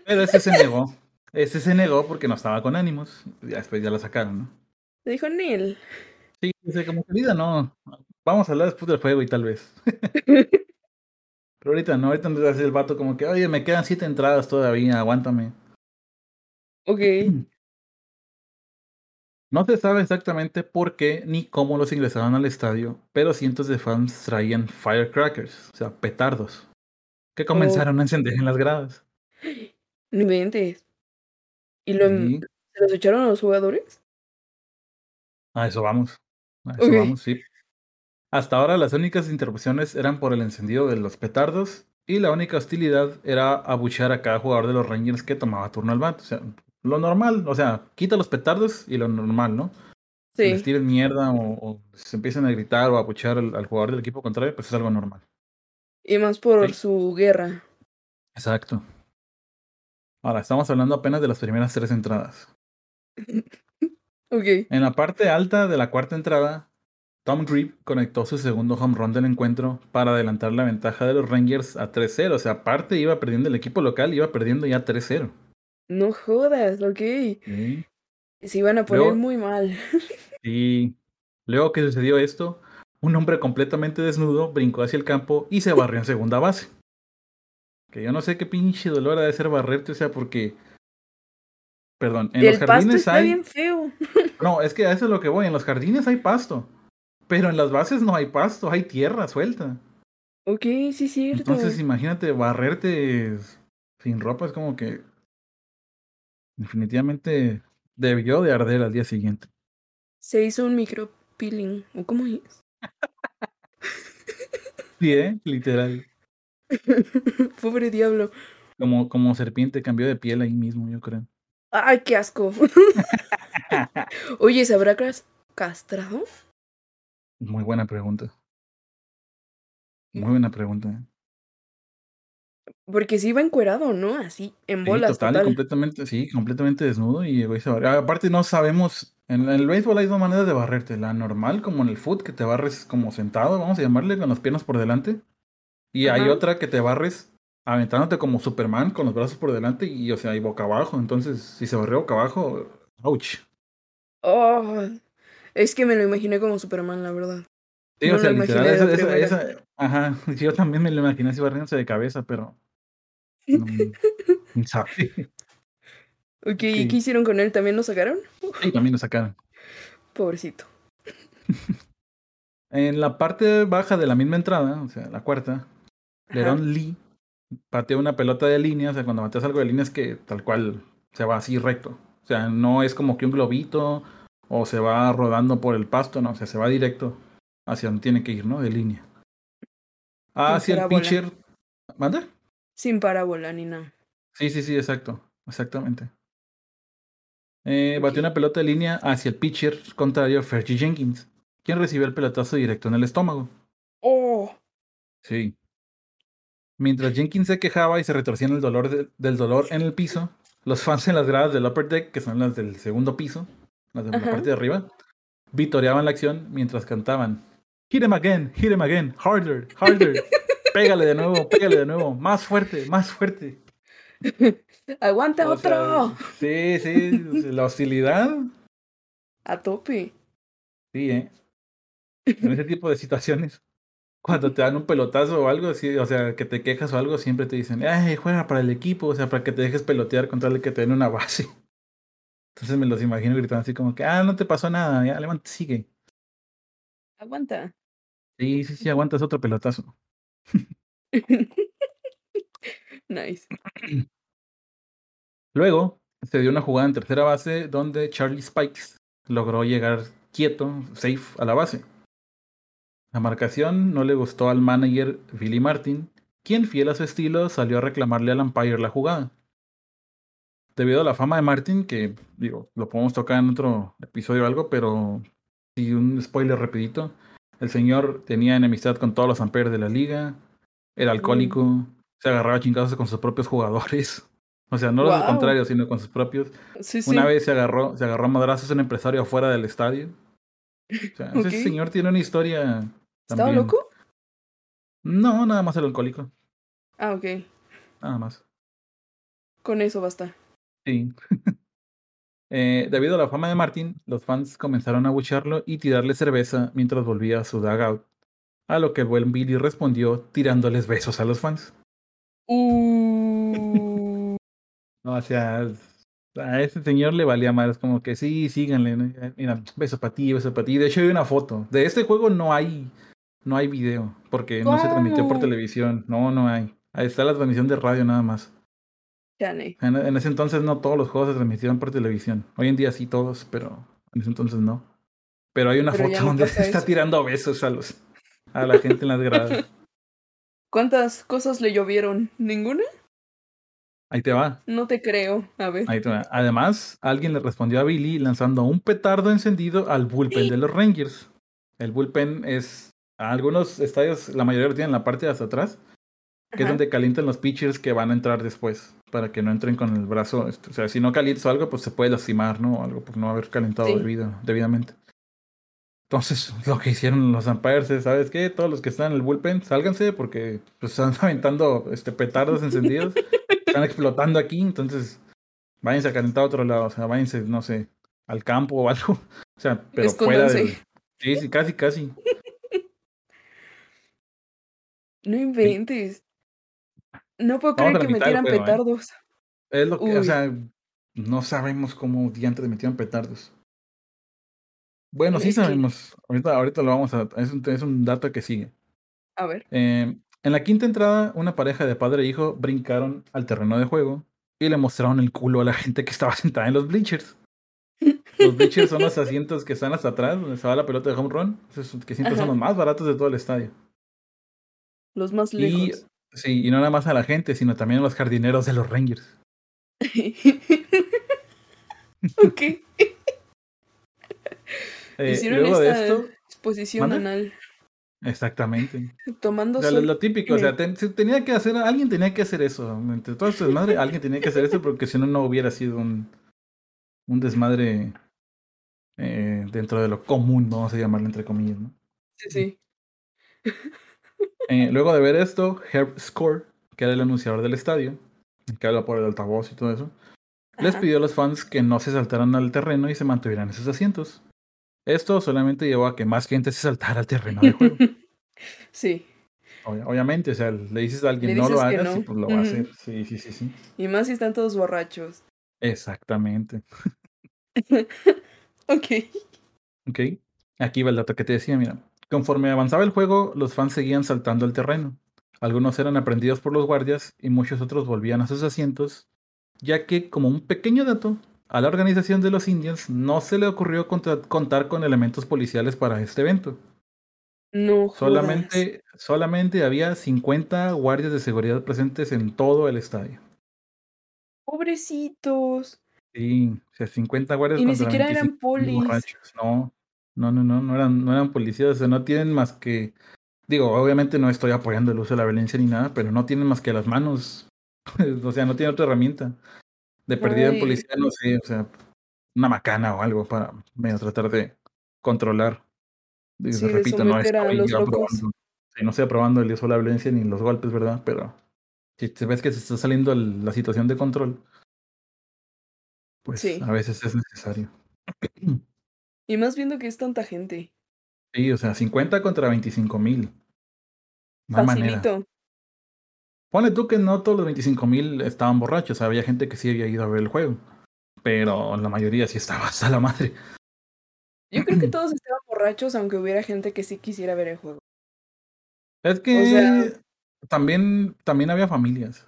pero ese se negó. Ese se negó porque no estaba con ánimos. Ya después ya la sacaron, ¿no? Le dijo Neil. Sí, dice, como querida, no. Vamos a hablar después del fuego y tal vez. Pero ahorita no, ahorita no hace el vato como que, oye, me quedan siete entradas todavía, aguántame. Ok. No se sabe exactamente por qué ni cómo los ingresaron al estadio, pero cientos de fans traían firecrackers, o sea, petardos, que oh. comenzaron a encender en las gradas. No inventes. ¿Y lo, se los echaron a los jugadores? A eso vamos. A eso vamos, sí. Hasta ahora las únicas interrupciones eran por el encendido de los petardos y la única hostilidad era abuchear a cada jugador de los Rangers que tomaba turno al bat. O sea, lo normal, o sea, quita los petardos y lo normal, ¿no? Sí. Si les tiren mierda o, se empiezan a gritar o a abuchear al, jugador del equipo contrario, pues es algo normal. Y más por su guerra. Exacto. Ahora, estamos hablando apenas de las primeras tres entradas. ok. En la parte alta de la cuarta entrada, Tom Grip conectó su segundo home run del encuentro para adelantar la ventaja de los Rangers a 3-0. O sea, aparte iba perdiendo el equipo local, iba perdiendo ya 3-0. No jodas, ok. Y se iban a poner muy mal. Sí. Luego que sucedió esto, un hombre completamente desnudo brincó hacia el campo y se barrió en segunda base. Que yo no sé qué pinche dolor ha de ser barrerte, o sea, porque. Perdón, en los jardines pasto está bien feo. No, es que a eso es lo que voy. En los jardines hay pasto. Pero en las bases no hay pasto, hay tierra suelta. Ok, sí, cierto. Entonces, imagínate barrerte sin ropa, es como que. Definitivamente debió de arder al día siguiente. Se hizo un micropeeling, ¿o cómo es? sí, ¿eh? Literal. Pobre diablo. Como, como serpiente cambió de piel ahí mismo, yo creo. Ay, qué asco. Oye, ¿se habrá castrado? Muy buena pregunta. Muy buena pregunta. ¿eh? Porque sí iba encuerado, ¿no? Así, en bolas. Sí, total, completamente, sí, completamente desnudo y Aparte no sabemos, en el béisbol hay dos maneras de barrerte, la normal, como en el foot, que te barres como sentado, vamos a llamarle, con las piernas por delante. Y hay otra que te barres aventándote como Superman con los brazos por delante y, o sea, y boca abajo. Entonces, si se barrió boca abajo, ouch. Oh, es que me lo imaginé como Superman, la verdad. Sí, o sea, literal, esa, esa, ajá, yo también me lo imaginé así barriéndose de cabeza, pero no, sabe. ok, ¿y qué hicieron con él? ¿También lo sacaron? Sí, también lo sacaron. Pobrecito. en la parte baja de la misma entrada, o sea, la cuarta, Leron Lee pateó una pelota de línea, o sea, cuando bateas algo de línea es que tal cual se va así recto. O sea, no es como que un globito o se va rodando por el pasto, no, o sea, se va directo hacia donde tiene que ir, ¿no? De línea. Hacia el pitcher. ¿Manda? Sin parábola ni nada. Sí, sí, sí, exacto. Exactamente. Eh, Batió una pelota de línea hacia el pitcher contrario, Fergie Jenkins, quien recibió el pelotazo directo en el estómago. ¡Oh! Sí. Mientras Jenkins se quejaba y se retorcía en el dolor del dolor en el piso, los fans en las gradas del upper deck, que son las del segundo piso, las de la parte de arriba, vitoreaban la acción mientras cantaban Hit him again, hit him again, harder, harder. pégale de nuevo, pégale de nuevo, más fuerte, más fuerte. Aguanta otro. sí, sí, la hostilidad. A tope. Sí, ¿eh? En ese tipo de situaciones cuando te dan un pelotazo o algo así, o sea, que te quejas o algo, siempre te dicen, ay, juega para el equipo, o sea, para que te dejes pelotear contra el que te den una base. Entonces me los imagino gritando así como que, ah, no te pasó nada, ya, levanta, sigue. Aguanta. Sí, sí, sí, aguantas otro pelotazo. nice. Luego se dio una jugada en tercera base donde Charlie Spikes logró llegar quieto, safe, a la base. La marcación no le gustó al manager Billy Martin, quien fiel a su estilo salió a reclamarle al umpire la jugada. Debido a la fama de Martin, que digo, lo podemos tocar en otro episodio o algo, pero si un spoiler rapidito, el señor tenía enemistad con todos los umpires de la liga, era alcohólico, se agarraba chingazos con sus propios jugadores. O sea, no lo contrario, sino con sus propios. Una vez se agarró, se agarró a madrazos un empresario afuera del estadio. O sea, ese señor tiene una historia ¿Estaba loco? No, nada más el alcohólico. Ah, ok. Nada más. Con eso basta. Sí. eh, debido a la fama de Martin, los fans comenzaron a bucharlo y tirarle cerveza mientras volvía a su dugout. A lo que el buen Billy respondió tirándoles besos a los fans. Uh... no, o sea, a ese señor le valía más, como que sí, síganle. Mira, beso para ti, beso para ti. De hecho, hay una foto. De este juego no hay no hay video, porque no se transmitió por televisión. No, no hay. Ahí está la transmisión de radio nada más. En, en, ese entonces no todos los juegos se transmitieron por televisión. Hoy en día sí todos, pero en ese entonces no. Pero hay una foto donde se está tirando besos a los a la gente en las gradas. ¿Cuántas cosas le llovieron? ¿Ninguna? Ahí te va. No te creo. A ver. Ahí te va. Además, alguien le respondió a Billy lanzando un petardo encendido al bullpen de los Rangers. El bullpen es algunos estadios, la mayoría lo tienen en la parte de hasta atrás, que es donde calientan los pitchers que van a entrar después, para que no entren con el brazo. Este, o sea, si no calientas algo, pues se puede lastimar, ¿no? Algo por no haber calentado debido, debidamente. Entonces, lo que hicieron los umpires es, ¿sabes qué? Todos los que están en el bullpen, sálganse porque pues, están aventando este, petardos encendidos, están explotando aquí, entonces váyanse a calentar a otro lado, o sea, váyanse, no sé, al campo o algo. O sea, pero fuera Sí, sí, casi, casi. No inventes. No puedo creer que metieran ¿eh? petardos. Es lo que, o sea, no sabemos cómo diantres metieron petardos. Bueno, sí sabemos. Ahorita, ahorita lo vamos a. Es un, es un dato que sigue. A ver. Em, en la quinta entrada, una pareja de padre e hijo brincaron al terreno de juego y le mostraron el culo a la gente que estaba sentada en los bleachers. Los bleachers son los asientos que están hasta atrás, donde se va la pelota de home run, que siempre son los más baratos de todo el estadio. Los más lejos. Sí, y no nada más a la gente, sino también a los jardineros de los Rangers. ok. Eh, Hicieron esta esto, exposición anal. Exactamente. Tomando lo, típico, o sea, tenía que hacer, alguien tenía que hacer eso. Entre todas su desmadre, alguien tenía que hacer eso porque si no, no hubiera sido un, un desmadre eh, dentro de lo común, vamos a llamarlo entre comillas, ¿no? Sí, sí. Eh, luego de ver esto, Herb Score, que era el anunciador del estadio, que habla por el altavoz y todo eso, les pidió a los fans que no se saltaran al terreno y se mantuvieran en sus asientos. Esto solamente llevó a que más gente se saltara al terreno de juego. sí. obviamente, o sea, le dices a alguien no lo hagas y pues lo va a hacer. Sí, sí, sí, sí. Y más si están todos borrachos. Exactamente. ok. Ok. Aquí va el dato que te decía, mira. Conforme avanzaba el juego, los fans seguían saltando al terreno. Algunos eran aprendidos por los guardias y muchos otros volvían a sus asientos, ya que, como un pequeño dato, a la organización de los Indians no se le ocurrió contar con elementos policiales para este evento. No. Solamente, solamente había 50 guardias de seguridad presentes en todo el estadio. Pobrecitos. Sí, o sea, 50 guardias. Y ni siquiera eran polis. No, no, no, no, no eran, no eran policías, o sea, no tienen más que. Digo, obviamente no estoy apoyando el uso de la violencia ni nada, pero no tienen más que las manos. o sea, no tienen otra herramienta. De perdida en policía, no sé, o sea, una macana o algo para medio tratar de controlar. Sí, repito, no estoy aprobando, sí, no estoy aprobando el uso de la violencia ni los golpes, ¿verdad? Pero si te ves que se está saliendo la situación de control, pues a veces es necesario. Y más viendo que es tanta gente. Sí, o sea, 50 contra 25 mil. No Facilito. Manera. Pone tú que no todos los 25 mil estaban borrachos, había gente que sí había ido a ver el juego, pero la mayoría sí estaba hasta la madre. Yo creo que todos estaban borrachos, aunque hubiera gente que sí quisiera ver el juego. Es que también, también había familias.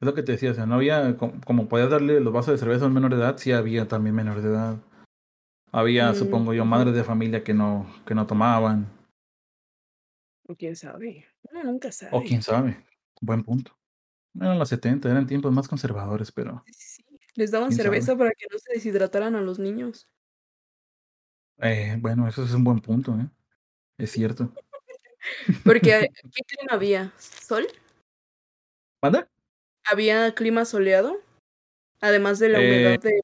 Es lo que te decía, o sea, no había, como, podías darle los vasos de cerveza a un menor de edad, sí había también menores de edad. Había, mm, supongo yo, madres de familia que no, que no tomaban. O quién sabe. Uno nunca sabe. O quién sabe. Buen punto. Eran los 70, eran tiempos más conservadores, pero. Sí, Les daban cerveza para que no se deshidrataran a los niños. Eh, bueno, eso es un buen punto, ¿eh? Es cierto. Porque, ¿qué clima había? ¿Sol? ¿Manda? ¿Había clima soleado? Además de la humedad de.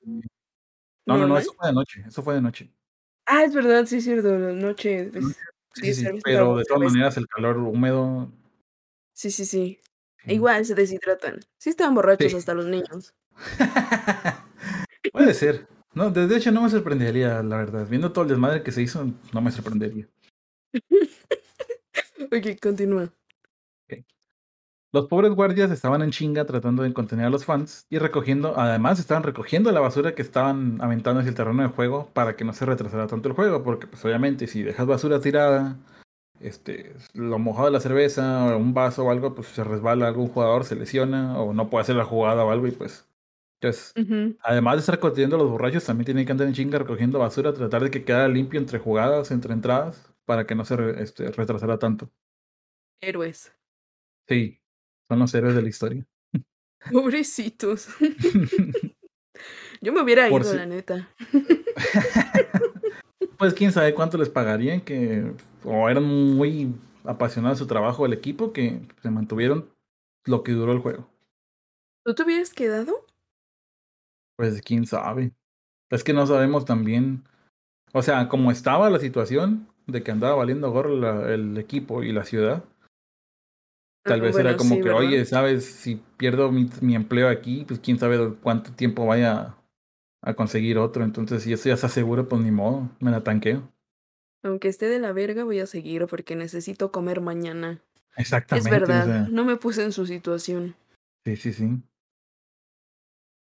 No, no, no, eso fue de noche. Eso fue de noche. Ah, es verdad, sí, es cierto. De noche. sí, sí, pero de todas maneras el calor húmedo. Sí, sí, sí. Igual se deshidratan. Sí estaban borrachos hasta los niños. Puede ser. No, de hecho no me sorprendería, la verdad. Viendo todo el desmadre que se hizo, no me sorprendería. ok, continúa. Los pobres guardias estaban en chinga tratando de contener a los fans y recogiendo, además estaban recogiendo la basura que estaban aventando hacia el terreno de juego para que no se retrasara tanto el juego, porque pues obviamente si dejas basura tirada, este, lo mojado de la cerveza o un vaso o algo, pues se resbala algún jugador, se lesiona o no puede hacer la jugada o algo y pues entonces, además de estar conteniendo a los borrachos, también tienen que andar en chinga recogiendo basura, tratar de que quede limpio entre jugadas, entre entradas, para que no se este, retrasara tanto. Héroes. Sí, son los héroes de la historia. Pobrecitos. Yo me hubiera ido, la neta. pues quién sabe cuánto les pagarían, que o eran muy apasionados de su trabajo el equipo, que se mantuvieron lo que duró el juego. ¿Tú te hubieras quedado? Pues quién sabe. Es que no sabemos también. O sea, como estaba la situación de que andaba valiendo gorro el equipo y la ciudad, Tal vez era como que, oye, ¿sabes? Si pierdo mi, mi, empleo aquí, pues quién sabe cuánto tiempo vaya a conseguir otro. Entonces, si eso ya se asegura, pues ni modo, me la tanqueo. Aunque esté de la verga, voy a seguir porque necesito comer mañana. Exactamente. Es verdad, no me puse en su situación. Sí, sí, sí.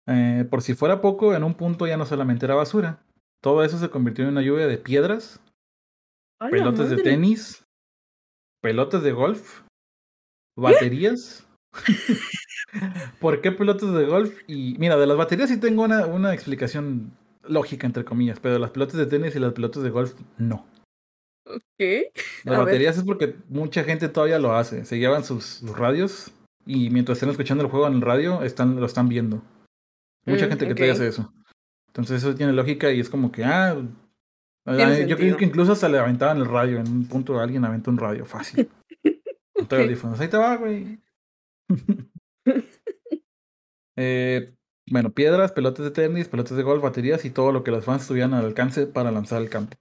Eh, por si fuera poco, en un punto ya no solamente era basura. Todo eso se convirtió en una lluvia de piedras, pelotas de tenis, pelotas de golf, baterías. ¿Por qué pelotas de golf? Y mira, de las baterías sí tengo una, una explicación lógica, entre comillas, pero de las pelotas de tenis y las pelotas de golf, no. ¿Qué? Las baterías es porque mucha gente todavía lo hace. Se llevan sus, radios y mientras estén escuchando el juego en el radio, están, lo están viendo. Mucha mm, gente que todavía hace eso. Entonces eso tiene lógica y es como que, ah, ah yo creo que incluso hasta le aventaban el radio. En un punto alguien aventó un radio fácil. Ahí te va, güey. eh, bueno, piedras, pelotas de tenis, pelotas de golf, baterías y todo lo que los fans tuvieran al alcance para lanzar al campo.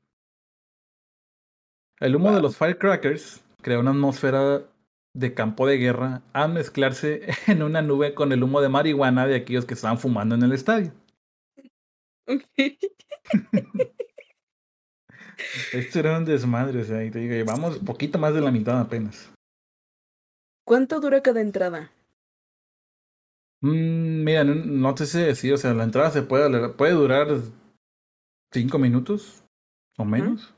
El humo de los firecrackers crea una atmósfera de campo de guerra a mezclarse en una nube con el humo de marihuana de aquellos que estaban fumando en el estadio. Esto era un desmadre, o sea, y te digo, llevamos poquito más de la mitad apenas. ¿Cuánto dura cada entrada? Mm, mira, no, te sé decir, o sea, la entrada se puede, puede durar cinco minutos o menos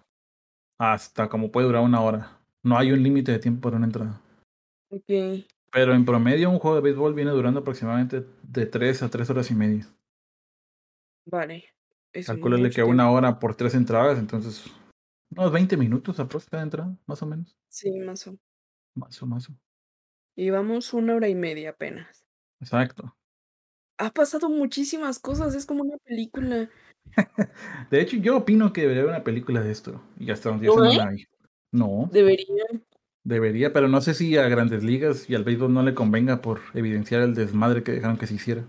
hasta como puede durar una hora. No hay un límite de tiempo para una entrada. Ok. Pero en promedio un juego de béisbol viene durando aproximadamente de tres a tres horas y media. Vale. Calcúlale que una hora por tres entradas, entonces unos 20 minutos aproximadamente cada entrada, más o menos. Sí, más o menos. Más o menos. Y vamos una hora y media apenas. Exacto. Ha pasado muchísimas cosas, es como una película. de hecho, yo opino que debería haber una película de esto. Y hasta donde no hay. No. Debería. Debería, pero no sé si a grandes ligas y al béisbol no le convenga por evidenciar el desmadre que dejaron que se hiciera.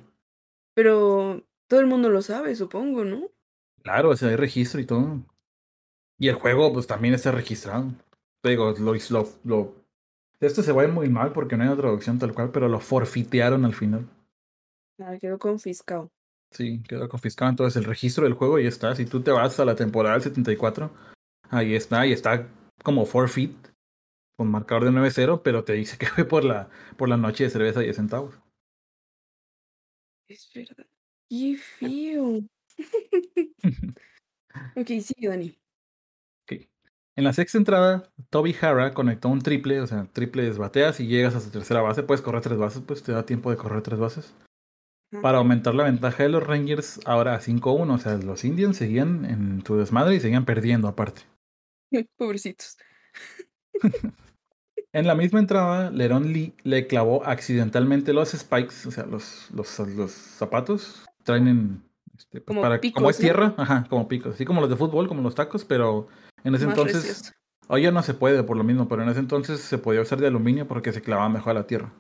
Pero todo el mundo lo sabe, supongo, ¿no? Claro, o sea, hay registro y todo. Y el juego, pues también está registrado. Te digo, lo, lo, lo, esto se va a ir muy mal porque no hay una traducción tal cual, pero lo forfitearon al final. Ah, quedó confiscado. Sí, quedó confiscado. Entonces el registro del juego ya está. Si tú te vas a la temporada del 74, ahí está, ahí está como forfeit, con marcador de 9-0, pero te dice que fue por la, por la noche de cerveza y 10 centavos. Es verdad. Qué feo. ok, sigue, Dani. En la sexta entrada, Toby Hara conectó un triple, o sea, triples bateas y llegas a su tercera base. Puedes correr tres bases, pues te da tiempo de correr tres bases para aumentar la ventaja de los Rangers ahora a 5-1. O sea, los Indians seguían en su desmadre y seguían perdiendo aparte. Pobrecitos. en la misma entrada, Leron Lee le clavó accidentalmente los spikes, o sea, los, los, los zapatos. Traen en. Este, pues, como, para, como es tierra, ajá, como picos. Así como los de fútbol, como los tacos, pero en ese entonces. Hoy ya no se puede por lo mismo, pero en ese entonces se podía usar de aluminio porque se clavaba mejor a la tierra.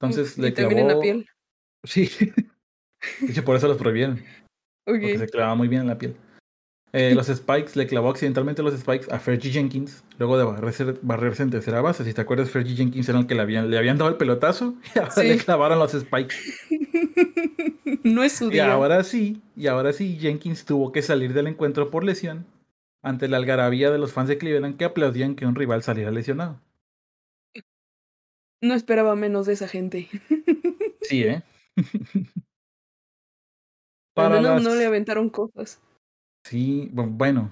Entonces le clavó. En la piel. Sí. De por eso los prohibieron. Porque se clavaba muy bien en la piel. Eh, los Spikes le clavó accidentalmente los Spikes a Fergie Jenkins luego de barrerse, barrerse en tercera base. Si te acuerdas, Fergie Jenkins era el que le habían, le habían dado el pelotazo y ahora le clavaron los Spikes. no es su día. Y ahora sí, y ahora sí, Jenkins tuvo que salir del encuentro por lesión ante la algarabía de los fans de Cleveland que aplaudían que un rival saliera lesionado. No esperaba menos de esa gente. sí, ¿eh? Para Al no le aventaron cosas. Sí, bueno,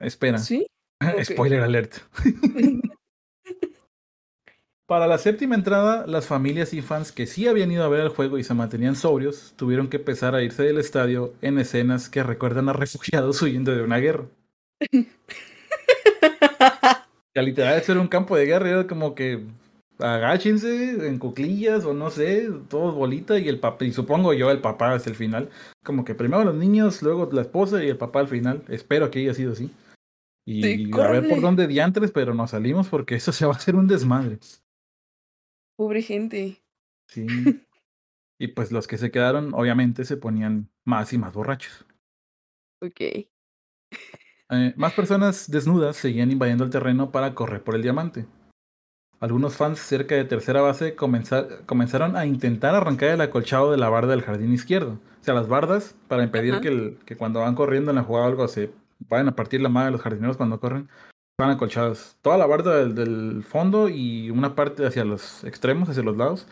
espera. ¿Sí? Spoiler alert. Para la séptima entrada, las familias y fans que sí habían ido a ver el juego y se mantenían sobrios, tuvieron que empezar a irse del estadio en escenas que recuerdan a refugiados huyendo de una guerra. que literal eso era un campo de guerra, era como que agáchense en cuclillas o no sé, todos bolita y el papá, y supongo yo el papá es el final. Como que primero los niños, luego la esposa y el papá al final. Espero que haya sido así. Y a ver por dónde diantres, pero nos salimos porque eso se va a hacer un desmadre. Pobre gente. Sí. y pues los que se quedaron, obviamente, se ponían más y más borrachos. Ok. Eh, más personas desnudas seguían invadiendo el terreno para correr por el diamante. Algunos fans cerca de tercera base comenzaron a intentar arrancar el acolchado de la barda del jardín izquierdo. O sea, las bardas para impedir que, que, cuando van corriendo en la jugada algo se vayan a partir la madre de los jardineros cuando corren, están acolchados. Toda la barda del, del, fondo y una parte hacia los extremos, hacia los lados,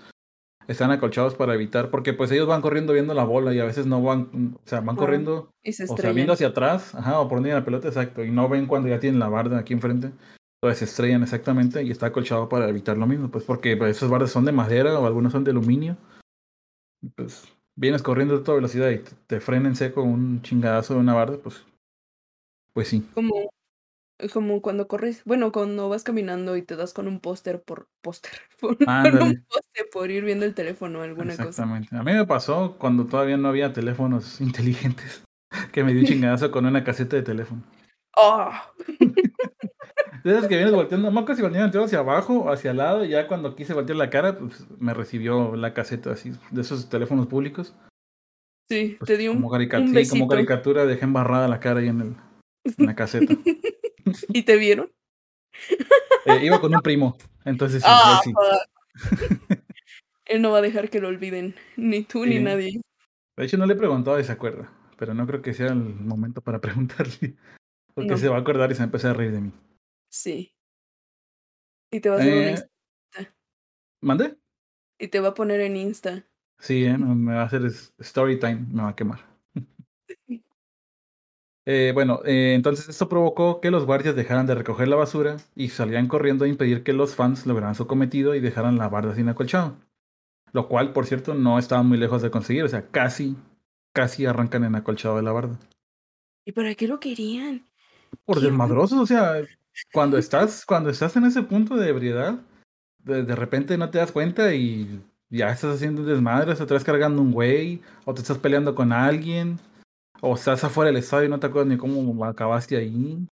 están acolchados para evitar, porque pues ellos van corriendo viendo la bola y a veces no van, o sea, van corriendo, o sea, viendo hacia atrás, ajá, o por donde la pelota, exacto, y no ven cuando ya tienen la barda aquí enfrente. Entonces se estrellan exactamente y está acolchado para evitar lo mismo, pues porque pues, esos bardas son de madera o algunos son de aluminio. Pues vienes corriendo a toda velocidad y te, frenen seco un chingadazo de una barda, pues, pues sí. Como, como cuando corres, bueno, cuando vas caminando y te das con un póster por póster, por, un ir viendo el teléfono, alguna Exactamente. A mí me pasó cuando todavía no había teléfonos inteligentes, que me dio un chingadazo con una caseta de teléfono. ¡Oh! De esas que vienes volteando, no casi volteando hacia abajo o hacia el lado, y ya cuando quise voltear la cara, pues me recibió la caseta así, de esos teléfonos públicos. Sí, pues, te dio un, como, sí, como caricatura, dejé embarrada la cara ahí en, el, en la caseta. ¿Y te vieron? Eh, iba con un primo, entonces sí, ah, Él no va a dejar que lo olviden, ni tú ni nadie. De hecho, no le si se acuerda, pero no creo que sea el momento para preguntarle. Porque se va a acordar y se va a empezar a reír de mí. Sí. Y te va a hacer un Insta. ¿Mande? Y te va a poner en Insta. Sí, ¿eh? me va a hacer story time, me va a quemar. Eh, bueno, eh, entonces esto provocó que los guardias dejaran de recoger la basura y salían corriendo a impedir que los fans lograran su cometido y dejaran la barda sin acolchado. Lo cual, por cierto, no estaba muy lejos de conseguir, o sea, casi, casi arrancan en acolchado de la barda. ¿Y para qué lo querían? Por desmadrosos, o sea, cuando estás, cuando estás en ese punto de ebriedad, de, de, repente no te das cuenta y ya estás haciendo desmadre, o te estás cargando un güey, o te estás peleando con alguien, o estás afuera del estadio y no te acuerdas ni cómo acabaste ahí.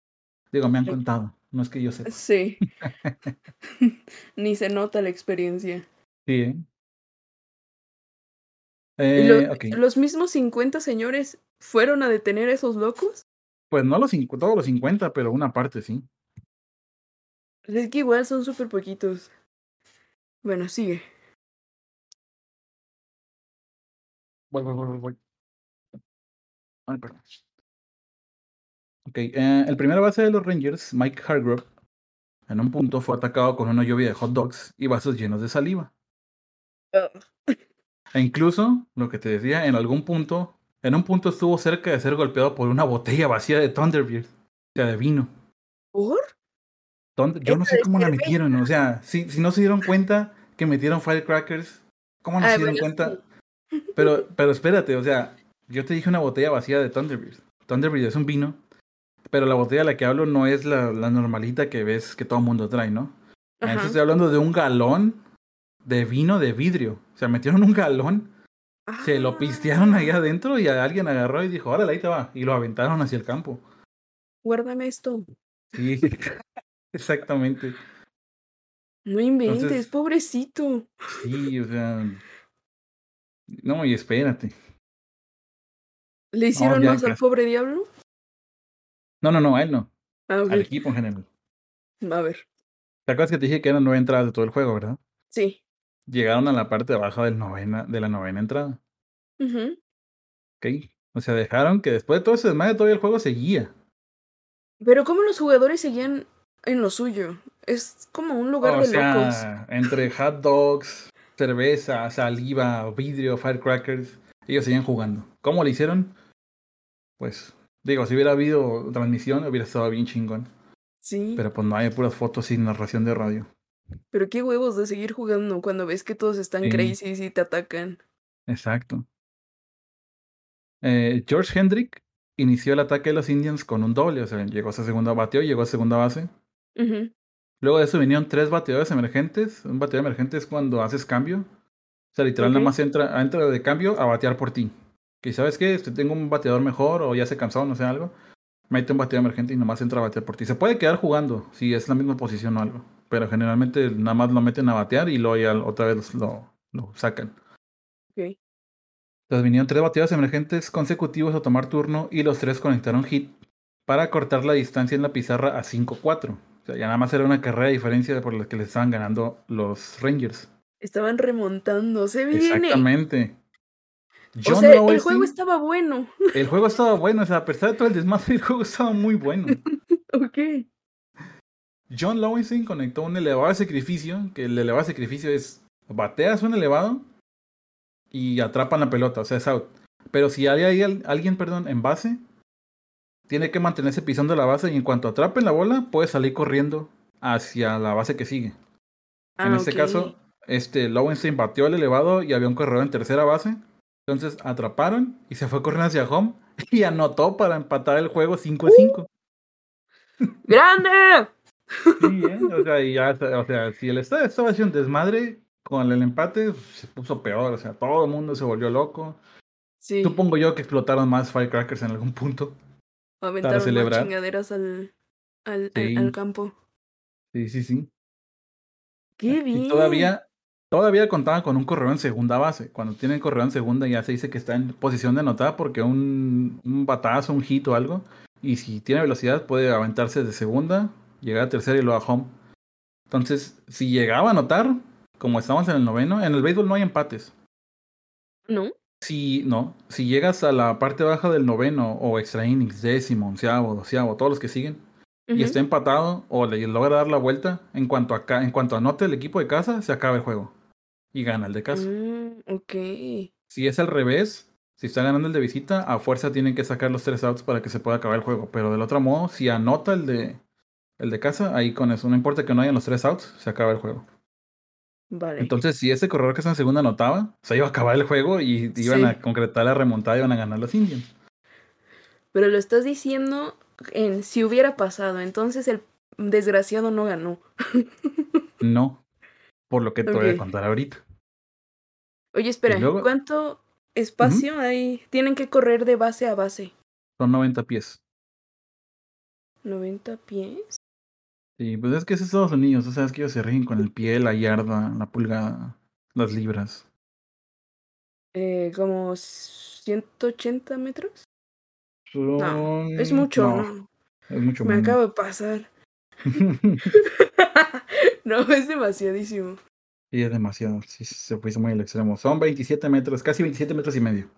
Digo, me han contado, no es que yo sepa. Sí. ni se nota la experiencia. Sí, ¿eh? Eh, ¿Los mismos 50 señores fueron a detener a esos locos? Pues no los todos los 50, pero una parte sí. Es que igual son súper poquitos. Bueno, sigue. Voy, voy, voy, voy. Ay, perdón. Ok, eh, el primer base de los Rangers, Mike Hargrove, en un punto fue atacado con una lluvia de hot dogs y vasos llenos de saliva. E incluso, lo que te decía, en algún punto, en un punto estuvo cerca de ser golpeado por una botella vacía de Thunderbird, o sea, de vino. ¿Por? Yo no sé cómo la metieron, o sea, si, si no se dieron cuenta que metieron firecrackers, ¿cómo no se dieron cuenta? Pero, pero espérate, o sea, yo te dije una botella vacía de Thunderbird. Thunderbird es un vino, pero la botella de la que hablo no es la, la normalita que ves que todo el mundo trae, ¿no? estoy hablando de un galón de vino de vidrio. O sea, metieron un galón, se lo pistearon ahí ah. adentro y alguien agarró y dijo, órale, ahí te va. Y lo aventaron hacia el campo. Guárdame esto. Sí. Exactamente. No inventes, pobrecito. Sí, o sea. No, y espérate. ¿Le hicieron más al pobre diablo? No, no, no, a él no. Ah, al equipo en general. A ver. ¿Te acuerdas que te dije que eran nueve entradas de todo el juego, verdad? Sí. Llegaron a la parte de abajo del novena, de la novena entrada. Uh Ok. O sea, dejaron que después de todo ese desmadre todavía el juego seguía. Pero ¿cómo los jugadores seguían en lo suyo. Es como un lugar de locos. Entre hot dogs, cerveza, saliva, vidrio, firecrackers, ellos seguían jugando. ¿Cómo lo hicieron? Pues, digo, si hubiera habido transmisión, hubiera estado bien chingón. Sí. Pero pues no hay puras fotos sin narración de radio. Pero qué huevos de seguir jugando cuando ves que todos están crazy y te atacan. Exacto. Eh, George Hendrick inició el ataque de los Indians con un doble, o sea, llegó a esa segunda bateo, llegó a segunda base. Luego de eso vinieron tres bateadores emergentes. Un bateador emergente es cuando haces cambio. O sea, literal, nada más entra, entra de cambio a batear por ti. Que sabes qué, este, tengo un bateador mejor o ya se cansó, no sé algo. Mete un bateador emergente y nada más entra a batear por ti. Se puede quedar jugando si es la misma posición o algo. Pero generalmente nada más lo meten a batear y luego ya otra vez lo, lo sacan. Ok. Entonces vinieron tres bateadores emergentes consecutivos a tomar turno y los tres conectaron hit para cortar la distancia en la pizarra a 5-4. O sea, ya nada más era una carrera de diferencia por la que le estaban ganando los Rangers. Estaban remontando, se viene. Exactamente. o sea, el juego estaba bueno. El juego estaba bueno, o sea, a pesar de todo el desmadre, el juego estaba muy bueno. ok. John Lowenstein conectó un elevado de sacrificio, que el elevado de sacrificio es bateas un elevado y atrapan la pelota, o sea, es out. Pero si hay alguien, perdón, en base, tiene que mantenerse pisando la base y en cuanto atrapen la bola, puede salir corriendo hacia la base que sigue. en ah, este caso, este Lowenstein batió el elevado y había un corredor en tercera base. Entonces atraparon y se fue corriendo hacia home y anotó para empatar el juego 5-5. ¡Grande! Sí, ¿eh? o sea, y ya, o sea, si el estadio estaba haciendo un desmadre, con el empate se puso peor, o sea, todo el mundo se volvió loco. Sí. Supongo yo que explotaron más firecrackers en algún punto. Aventaron para celebrar. chingaderas al, al, al, campo. Sí, sí, sí. Qué bien. todavía, todavía contaban con un correo en segunda base. Cuando tienen correo en segunda ya se dice que está en posición de anotar porque un, un batazo, un hit o algo. Y si tiene velocidad puede aventarse de segunda, llegar a tercera y luego a home. Entonces, si llegaba a anotar, como estamos en el noveno, en el béisbol no hay empates. ¿No? Si, no, si llegas a la parte baja del noveno o extra innings, décimo, onceavo, doceavo, todos los que siguen, y está empatado o le logra dar la vuelta, en cuanto, a, en cuanto anote el equipo de casa, se acaba el juego. Y gana el de casa. Mm, ok. Si es al revés, si está ganando el de visita, a fuerza tienen que sacar los tres outs para que se pueda acabar el juego. Pero del otro modo, si anota el de, el de casa, ahí con eso, no importa que no hayan los tres outs, se acaba el juego. Vale. Entonces, si ese corredor que está en segunda anotaba, se iba a acabar el juego y iban a concretar la remontada y iban a ganar los Indians. Pero lo estás diciendo en si hubiera pasado, entonces el desgraciado no ganó. no, por lo que te voy a contar ahorita. Oye, espera, ¿cuánto espacio hay? Tienen que correr de base a base. Son 90 pies. ¿90 pies? Sí, pues es que es Estados Unidos, o sea, es que ellos se rigen con el pie, la yarda, la pulgada, las libras. Eh, como 180 metros. No, es mucho, ¿no? Es mucho Me acabo de pasar. no, es demasiadísimo. Sí, es demasiado. Sí, se fue muy al extremo. Son 27 metros, casi 27 metros y medio.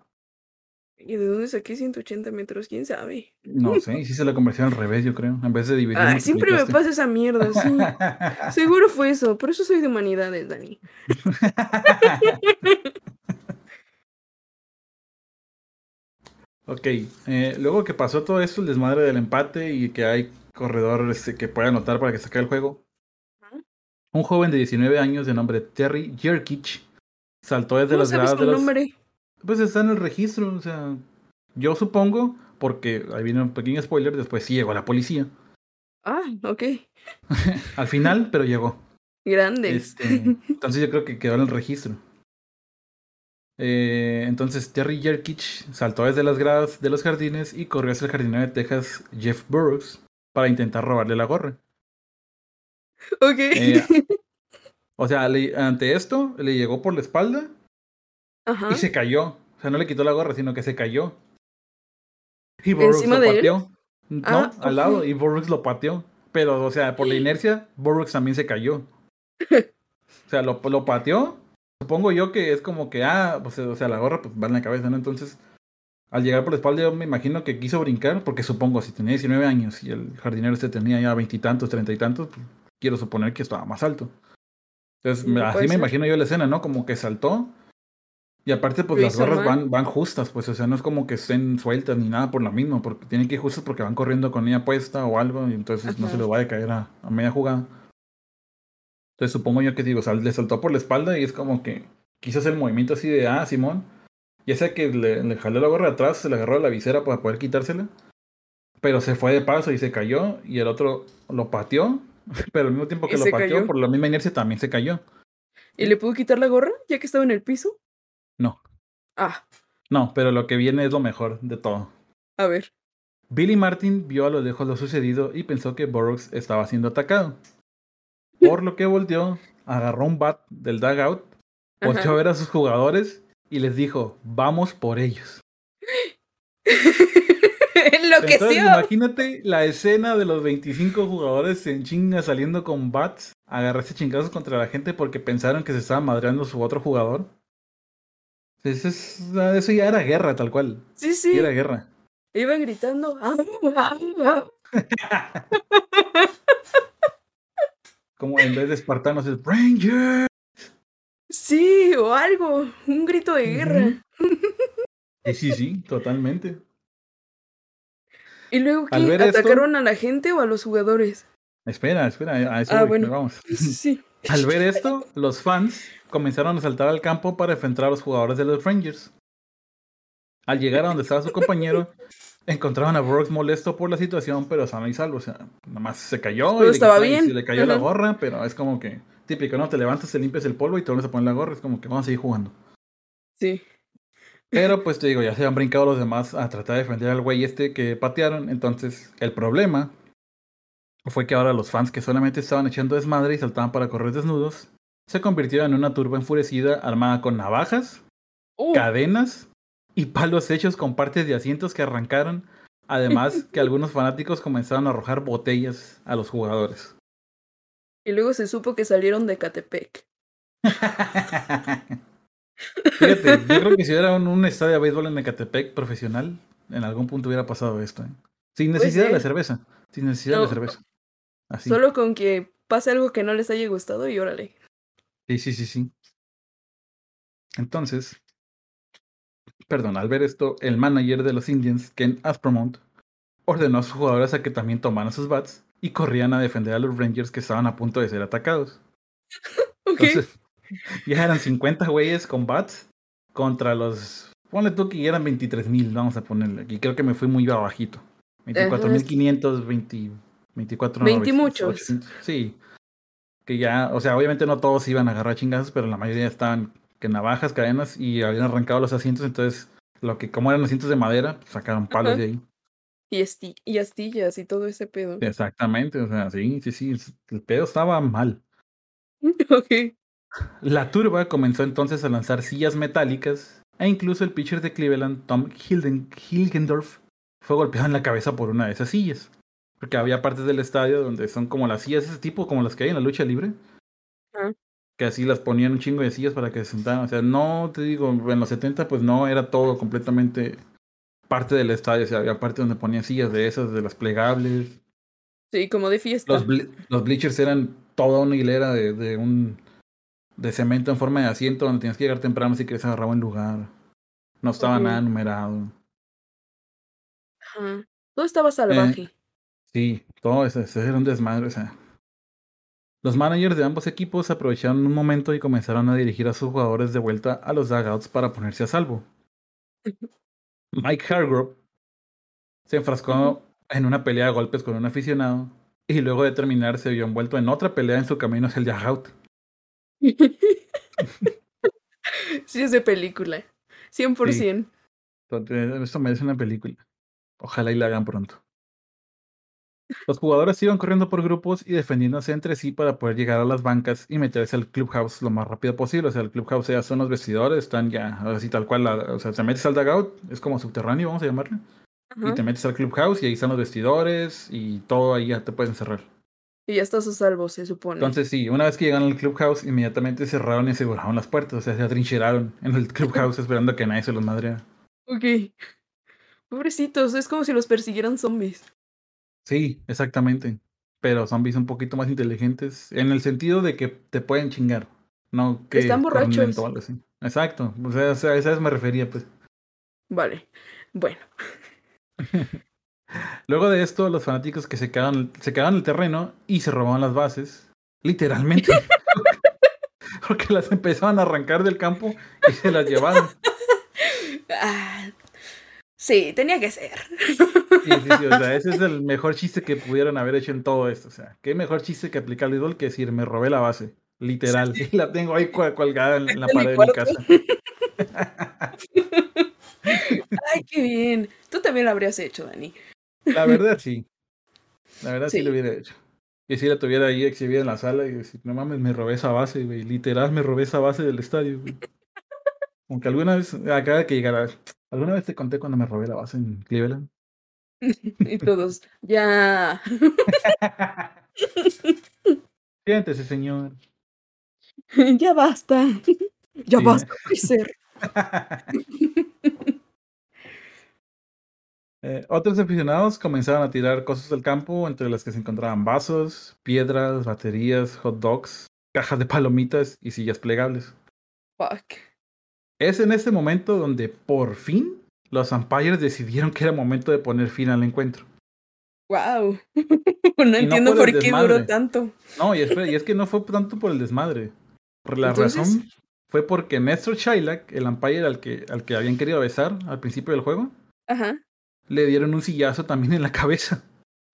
¿Y de dónde saqué 180 metros? ¿Quién sabe? No sé, sí se la conversión al revés, yo creo. En vez de dividir. Ah, siempre me pasa esa mierda, sí. Seguro fue eso. Por eso soy de humanidades, Dani. ok, eh, luego que pasó todo esto, el desmadre del empate y que hay corredor este, que puede anotar para que saque el juego. Un joven de 19 años de nombre Terry Jerkich saltó desde las gradas de los... nombre? Pues está en el registro, o sea, yo supongo, porque ahí viene un pequeño spoiler, después sí llegó la policía. Ah, ok. Al final, pero llegó. Grande. Este, entonces yo creo que quedó en el registro. Eh, entonces Terry Jerkich saltó desde las gradas de los jardines y corrió hacia el jardinero de Texas, Jeff Burroughs, para intentar robarle la gorra. Ok. Eh, o sea, ante esto, le llegó por la espalda y se cayó. O sea, no le quitó la gorra, sino que se cayó. Y Borrux lo pateó. No, ah, al lado. Y Borrux lo pateó. Pero, o sea, por la inercia, Borrux también se cayó. O sea, lo, lo pateó. Supongo yo que es como que, ah, pues, o sea, la gorra pues va en la cabeza, ¿no? Entonces, al llegar por la espalda, yo me imagino que quiso brincar, porque supongo, si tenía 19 años y el jardinero este tenía ya veintitantos, treinta y tantos, pues, quiero suponer que estaba más alto. Entonces, así me imagino yo la escena, ¿no? Como que saltó, y aparte, pues las gorras van, van justas, pues, o sea, no es como que estén sueltas ni nada por lo mismo, porque tienen que ir justas porque van corriendo con ella puesta o algo, y entonces no se le va a caer a, media jugada. Entonces supongo yo que digo, le saltó por la espalda y es como que hacer el movimiento así de, ah, Simón. Ya sea que le, le jaló la gorra atrás, se le agarró la visera para poder quitársela. Pero se fue de paso y se cayó, y el otro lo pateó, pero al mismo tiempo que lo pateó, por la misma inercia también se cayó. ¿Y le pudo quitar la gorra ya que estaba en el piso? No. Ah. No, pero lo que viene es lo mejor de todo. A ver. Billy Martin vio a lo lejos lo sucedido y pensó que Burroughs estaba siendo atacado. Por lo que volteó, agarró un bat del dugout, volteó a ver a sus jugadores y les dijo, vamos por ellos. Enloqueció. Entonces, imagínate la escena de los 25 jugadores en chinga saliendo con bats, agarrarse chingazos contra la gente porque pensaron que se estaba madreando su otro jugador. Eso, eso ya era guerra, tal cual. Sí, sí. Era guerra. Iban gritando. Como en vez de espartanos es Ranger. Sí, o algo. Un grito de guerra. Sí, sí, sí, totalmente. ¿Y luego qué? ¿Atacaron a la gente o a los jugadores? Espera, espera, a eso ah, bueno. vamos. Sí. Al ver esto, los fans comenzaron a saltar al campo para enfrentar a los jugadores de los Rangers. Al llegar a donde estaba su compañero, encontraron a Brooks molesto por la situación, pero sano y salvo. O sea, nada más se cayó y, estaba le, bien. le cayó la gorra, pero es como que típico, ¿no? Te levantas, te limpias el polvo y te vuelves a poner la gorra. Es como que vamos a seguir jugando. Sí. Pero pues te digo, ya se han brincado los demás a tratar de defender al güey este que patearon. Entonces, el problema fue que ahora los fans que solamente estaban echando desmadre y saltaban para correr desnudos, se convirtieron en una turba enfurecida armada con navajas, uh. cadenas y palos hechos con partes de asientos que arrancaron. Además que algunos fanáticos comenzaron a arrojar botellas a los jugadores. Y luego se supo que salieron de Catepec. Fíjate, yo creo que si hubiera un, estadio de béisbol en Ecatepec profesional, en algún punto hubiera pasado esto. ¿eh? Sin necesidad de la cerveza. Sin necesidad de cerveza. Solo con que pase algo que no les haya gustado y órale. Sí, sí, sí, sí. Entonces, perdón, al ver esto, el manager de los Indians, Ken Aspromont, ordenó a sus jugadores a que también tomaran sus bats y corrían a defender a los Rangers que estaban a punto de ser atacados. Entonces, ya eran 50 güeyes con bats contra los. Ponle tú que eran 23 mil, vamos a ponerle. aquí. creo que me fui muy bajito. 24.500, 20, 24 20 muchos. sí. Que ya, o sea, obviamente no todos iban a agarrar chingazos, pero la mayoría estaban que navajas, cadenas y habían arrancado los asientos. Entonces, lo que como eran asientos de madera, pues, sacaron palos de ahí. Y, y astillas y todo ese pedo. Exactamente, o sea, sí, sí, sí. El pedo estaba mal. ok. La turba comenzó entonces a lanzar sillas metálicas e incluso el pitcher de Cleveland, Tom Hilden Hilgendorf, fue golpeado en la cabeza por una de esas sillas. Porque había partes del estadio donde son como las sillas, ese tipo, como las que hay en la lucha libre. Ah. Que así las ponían un chingo de sillas para que se sentaran. O sea, no te digo, en los 70 pues no era todo completamente parte del estadio. O sea, había partes donde ponían sillas de esas, de las plegables. Sí, como de fiesta. Los, los bleachers eran toda una hilera de, de un de cemento en forma de asiento donde tienes que llegar temprano si quieres agarrar buen lugar. No estaba nada numerado. Todo estaba salvaje. Eh, sí, todo eso, era un desmadre. O sea. Los managers de ambos equipos aprovecharon un momento y comenzaron a dirigir a sus jugadores de vuelta a los dugouts para ponerse a salvo. Mike Hargrove se enfrascó en una pelea de golpes con un aficionado y luego de terminar se vio envuelto en otra pelea en su camino hacia el dugout. sí, es de película. 100%. Sí. Esto merece una película. Ojalá y la hagan pronto. Los jugadores iban corriendo por grupos y defendiéndose entre sí para poder llegar a las bancas y meterse al clubhouse lo más rápido posible. O sea, el clubhouse ya son los vestidores, están ya así tal cual. o sea, te metes al dugout, es como subterráneo, vamos a llamarle. Y te metes al clubhouse y ahí están los vestidores y todo ahí ya te pueden cerrar. Y ya estás a salvo, se supone. Entonces sí, una vez que llegaron al clubhouse, inmediatamente cerraron y aseguraron las puertas. O sea, se atrincheraron en el clubhouse esperando a que nadie se los madre. Ok. Pobrecitos, es como si los persiguieran zombies. Sí, exactamente. Pero zombies un poquito más inteligentes. En el sentido de que te pueden chingar. No que. Están borrachos. Exacto. O sea, a esa vez me refería, pues. Vale. Bueno. Luego de esto, los fanáticos que se quedaron, se quedaron en el terreno y se robaban las bases. Literalmente. porque las empezaban a arrancar del campo y se las llevaban. Ah, sí, tenía que ser. Sí, sí, sí, o sea, ese es el mejor chiste que pudieron haber hecho en todo esto. O sea, qué mejor chiste que aplicar el que decir, me robé la base. Literal. Y la tengo ahí colgada en, la pared de mi casa. Ay, qué bien. Tú también lo habrías hecho, Dani. La verdad sí. La verdad sí, lo hubiera hecho. Y si la tuviera ahí exhibida en la sala y decir, no mames, me robé esa base, güey. Literal, me robé esa base del estadio, güey. Aunque alguna vez, acaba de que llegara, ¿alguna vez te conté cuando me robé la base en Cleveland? y todos, ya. Siéntese, señor. Ya basta. Ya basta, ser. Eh, otros aficionados comenzaron a tirar cosas del campo, entre las que se encontraban vasos, piedras, baterías, hot dogs, cajas de palomitas y sillas plegables. Fuck. Es en este momento donde por fin los umpires decidieron que era momento de poner fin al encuentro. Wow. no entiendo por, qué duró tanto. No, y es, que no fue tanto por el desmadre. Por la razón fue porque Néstor Shailak, el umpire al que, al que habían querido besar al principio del juego, Ajá le dieron un sillazo también en la cabeza.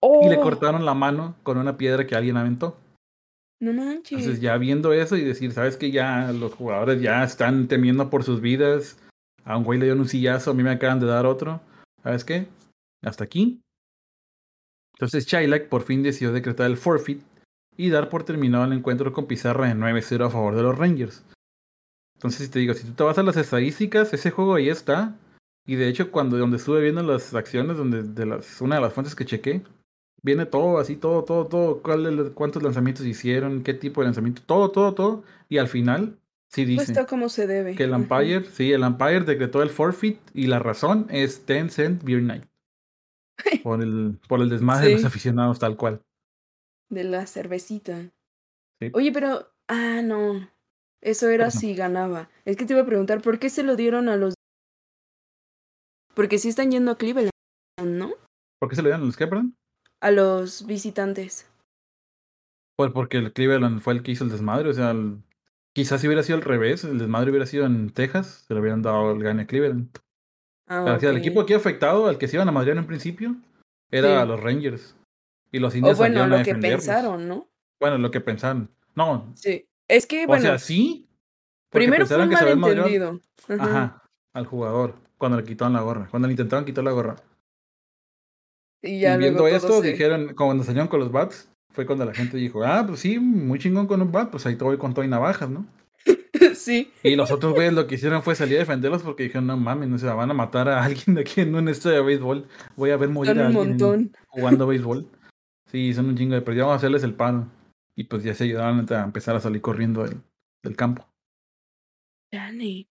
Y le oh. cortaron la mano con una piedra que alguien aventó. No manches. Entonces ya viendo eso y decir, sabes que ya los jugadores ya están temiendo por sus vidas. A un güey le dieron un sillazo, a mí me acaban de dar otro. ¿Sabes qué? Hasta aquí. Entonces Chilak por fin decidió decretar el forfeit y dar por terminado el encuentro con pizarra de 9-0 a favor de los Rangers. Entonces, si te digo, si tú te vas a las estadísticas, ese juego ahí está. Y de hecho, cuando donde estuve viendo las acciones, donde de las, una de las fuentes que chequé, viene todo, así, todo, todo, todo, cuál, cuántos lanzamientos hicieron, qué tipo de lanzamiento, todo, todo, todo. Y al final, sí dice. está como se debe. Que el Empire, sí, el Empire decretó el forfeit y la razón es Ten Cent Beer Night. Por el, por el desmadre de los aficionados, tal cual. De la cervecita. Oye, pero. Ah, no. Eso era si ganaba. Es que te iba a preguntar, ¿por qué se lo dieron a los porque sí están yendo a Cleveland, ¿no? ¿Por qué se le dan a los qué, A los visitantes. Pues porque el Cleveland fue el que hizo el desmadre, o sea, quizás si hubiera sido al revés, el desmadre hubiera sido en Texas, se le hubieran dado el gane a Cleveland. Ah, el equipo aquí afectado, al que se iban a Madrid en principio, era a los Rangers. Y los indios o bueno, lo que pensaron, ¿no? Bueno, lo que pensaron. No. Sí. Es que, bueno. O sea, sí. Primero fue un malentendido. Ajá, al jugador cuando le quitaron la gorra, cuando le intentaban quitar la gorra. Y, ya viendo esto, dijeron, cuando salieron con los bats, fue cuando la gente dijo, ah, pues sí, muy chingón con un bat, pues ahí te voy con todo y navajas, ¿no? sí. Y los otros güeyes lo que hicieron fue salir a defenderlos porque dijeron, no mames, no se van a matar a alguien de aquí en un estadio de béisbol. Voy a ver morir a alguien jugando béisbol. Sí, son un chingo de pero vamos a hacerles el palo. Y pues ya se ayudaron a empezar a salir corriendo del, del campo. Danny.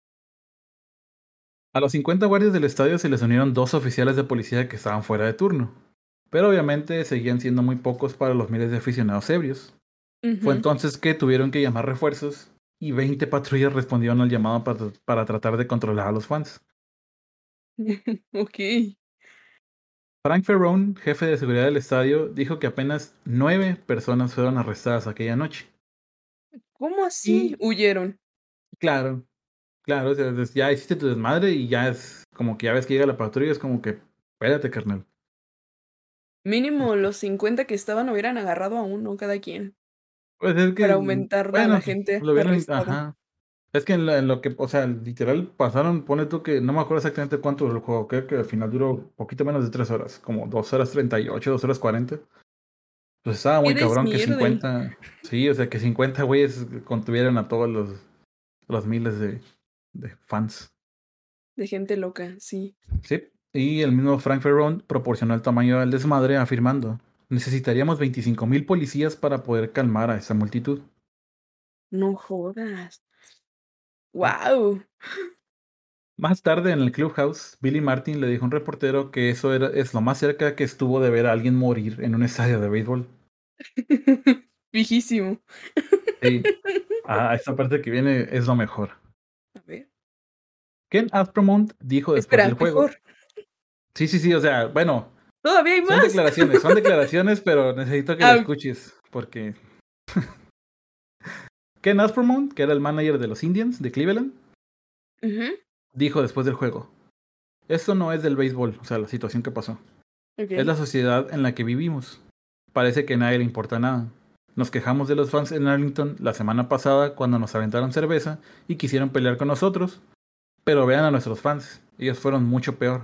A los 50 guardias del estadio se les unieron dos oficiales de policía que estaban fuera de turno, pero obviamente seguían siendo muy pocos para los miles de aficionados ebrios. Fue entonces que tuvieron que llamar refuerzos y 20 patrullas respondieron al llamado para, tratar de controlar a los fans. ok. Frank Ferrone, jefe de seguridad del estadio, dijo que apenas nueve personas fueron arrestadas aquella noche. ¿Cómo así? Huyeron. Claro, Claro, o sea, ya hiciste tu desmadre y ya es como que ya ves que llega la patrulla, es como que, espérate, carnal. Mínimo los 50 que estaban hubieran agarrado a uno cada quien. Pues es que. Para aumentar la gente. Lo ajá. Es que en lo, que, o sea, literal pasaron, pone tú que no me acuerdo exactamente cuánto duró el juego, creo que al final duró poquito menos de 3 horas, como 2 horas 38, 2 horas 40. Pues estaba muy cabrón que 50, sí, o sea, que 50 güeyes contuvieran a todos los, los miles de, de fans. De gente loca, sí. Sí, y el mismo Frank Ferron proporcionó el tamaño del desmadre afirmando, necesitaríamos 25.000 policías para poder calmar a esa multitud. No jodas. ¡Wow! Más tarde en el clubhouse, Billy Martin le dijo a un reportero que eso era, es lo más cerca que estuvo de ver a alguien morir en un estadio de béisbol. Viejísimo. Sí. Ah, esta parte que viene es lo mejor. A ver. Ken Aspromont dijo después del juego. Sí, sí, sí, o sea, bueno. Todavía hay más. Son declaraciones, son declaraciones, pero necesito que lo escuches porque. Ken Aspromont, que era el manager de los Indians de Cleveland, dijo después del juego: Esto no es del béisbol, o sea, la situación que pasó. Es la sociedad en la que vivimos. Parece que a nadie le importa nada. Nos quejamos de los fans en Arlington la semana pasada cuando nos aventaron cerveza y quisieron pelear con nosotros. Pero vean a nuestros fans, ellos fueron mucho peor.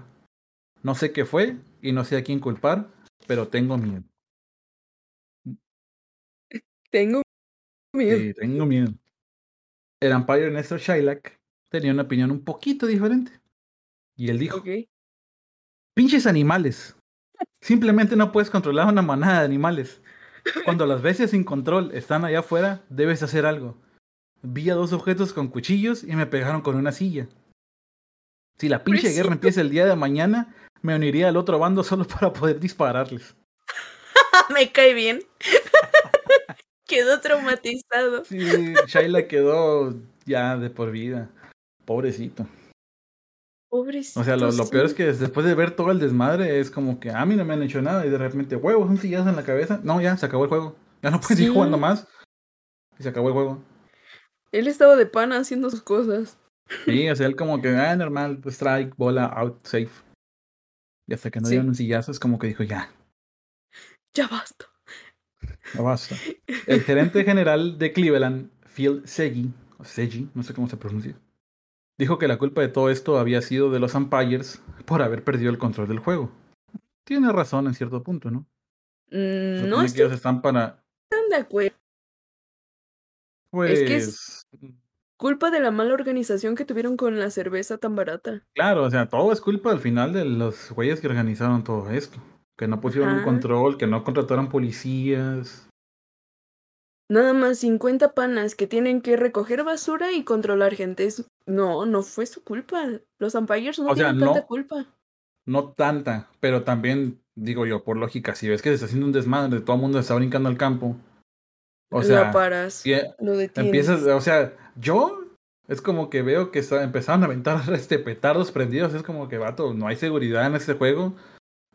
No sé qué fue y no sé a quién culpar, pero tengo miedo. Tengo miedo. Sí, tengo miedo. El Empire Nestor Shylock tenía una opinión un poquito diferente. Y él dijo: Pinches animales. Simplemente no puedes controlar una manada de animales. Cuando las bestias sin control están allá afuera, debes hacer algo. Vi a dos objetos con cuchillos y me pegaron con una silla. Si la pinche guerra empieza el día de mañana, me uniría al otro bando solo para poder dispararles. me cae bien. quedó traumatizado. Sí, Shaila quedó ya de por vida. Pobrecito. Pobrecito. O sea, lo, peor es que después de ver todo el desmadre, es como que a mí no me han hecho nada y de repente, huevos, un sillazo en la cabeza. No, ya, se acabó el juego. Ya no puedes ir jugando más. Y se acabó el juego. Él estaba de pana haciendo sus cosas. Sí, o sea, él como que, ah, normal, strike, bola, out, safe. Y hasta que no dieron un sillazo, es como que dijo, ya. Ya basta. Ya basta. El gerente general de Cleveland, Phil Segui, o Segui, no sé cómo se pronuncia, dijo que la culpa de todo esto había sido de los umpires por haber perdido el control del juego. Tiene razón en cierto punto, ¿no? Mm, no es que ellos están para. Están de acuerdo. Pues. Es que es pues, culpa de la mala organización que tuvieron con la cerveza tan barata. Claro, o sea, todo es culpa al final de los güeyes que organizaron todo esto. Que no pusieron un control, que no contrataron policías. Nada más 50 panas que tienen que recoger basura y controlar gente. No, no fue su culpa. Los umpires no tienen tanta culpa. No tanta, pero también, digo yo, por lógica, si ves que se está haciendo un desmadre, todo el mundo está brincando al campo. O sea, paras, lo empiezas, o sea, yo es como que veo que está, empezaron a aventar este petardos prendidos, es como que, vato, no hay seguridad en este juego.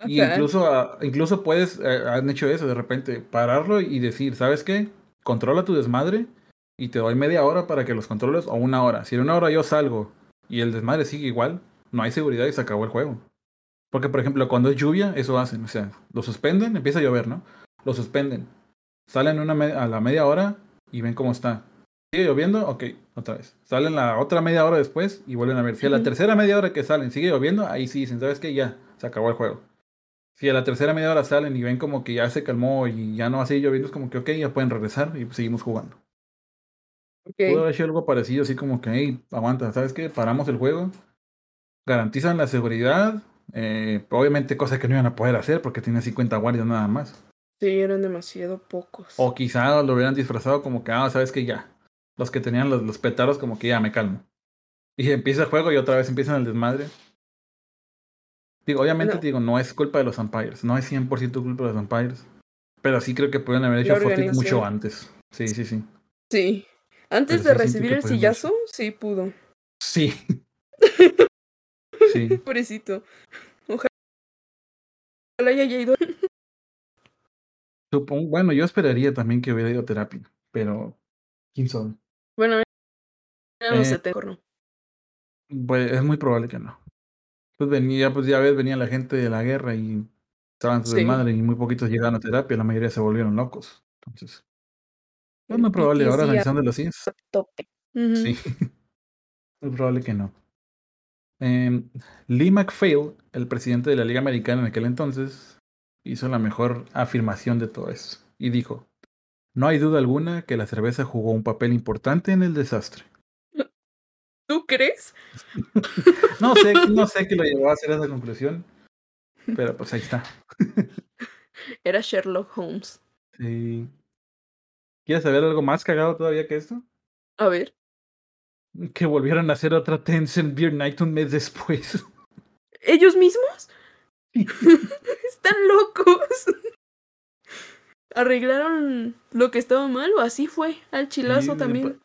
Y incluso, ah, incluso puedes, eh, han hecho eso de repente, pararlo y decir, ¿sabes qué? Controla tu desmadre y te doy media hora para que los controles o una hora. Si en una hora yo salgo y el desmadre sigue igual, no hay seguridad y se acabó el juego. Porque, por ejemplo, cuando es lluvia, eso hacen. O sea, lo suspenden, empieza a llover, ¿no? Lo suspenden. Salen una a la media hora y ven cómo está. Sigue lloviendo, ok, otra vez. Salen la otra media hora después y vuelven a ver. Si a la tercera media hora que salen sigue lloviendo, ahí sí dicen, ¿sabes qué? Ya, se acabó el juego. Si a la tercera media hora salen y ven como que ya se calmó y ya no va a seguir lloviendo, es como que, ok, ya pueden regresar y seguimos jugando. Okay. Pudo haber sido algo parecido, así como que, hey, aguanta, ¿sabes qué? Paramos el juego, garantizan la seguridad, eh, obviamente cosas que no iban a poder hacer porque tienen 50 guardias nada más. Sí, eran demasiado pocos. O quizá lo hubieran disfrazado como que, ah, ¿sabes qué? Ya. Los que tenían los, los petaros como que ya me calmo. Y empieza el juego y otra vez empiezan el desmadre. Digo, obviamente digo, no es culpa de los umpires, no es 100% culpa de los umpires, pero sí creo que pueden haber hecho Fortnite mucho antes. Sí, sí, sí. Sí. Antes de recibir el sillazo, sí pudo. Sí. sí. Pobrecito. Ojalá haya ido. Supongo, bueno, yo esperaría también que hubiera ido a terapia, pero ¿quién sabe? Bueno, no sé, tengo, ¿no? Pues es muy probable que no. Pues venía, pues ya ves, venía la gente de la guerra y estaban su madre y muy poquitos llegaron a terapia, la mayoría se volvieron locos. Entonces, es muy probable ahora analizándolo así. Sí. muy probable que no. Em, Lee McPhail, el presidente de la Liga Americana en aquel entonces, hizo la mejor afirmación de todo eso y dijo: No hay duda alguna que la cerveza jugó un papel importante en el desastre. ¿Tú crees? no sé, no sé qué lo llevó a hacer esa conclusión, pero pues ahí está. Era Sherlock Holmes. Sí. ¿Quieres saber algo más cagado todavía que esto? A ver. Que volvieron a hacer otra Tencent Beer Night un mes después. ¿Ellos mismos? Están locos. ¿Arreglaron lo que estaba mal o así fue? Al chilazo también.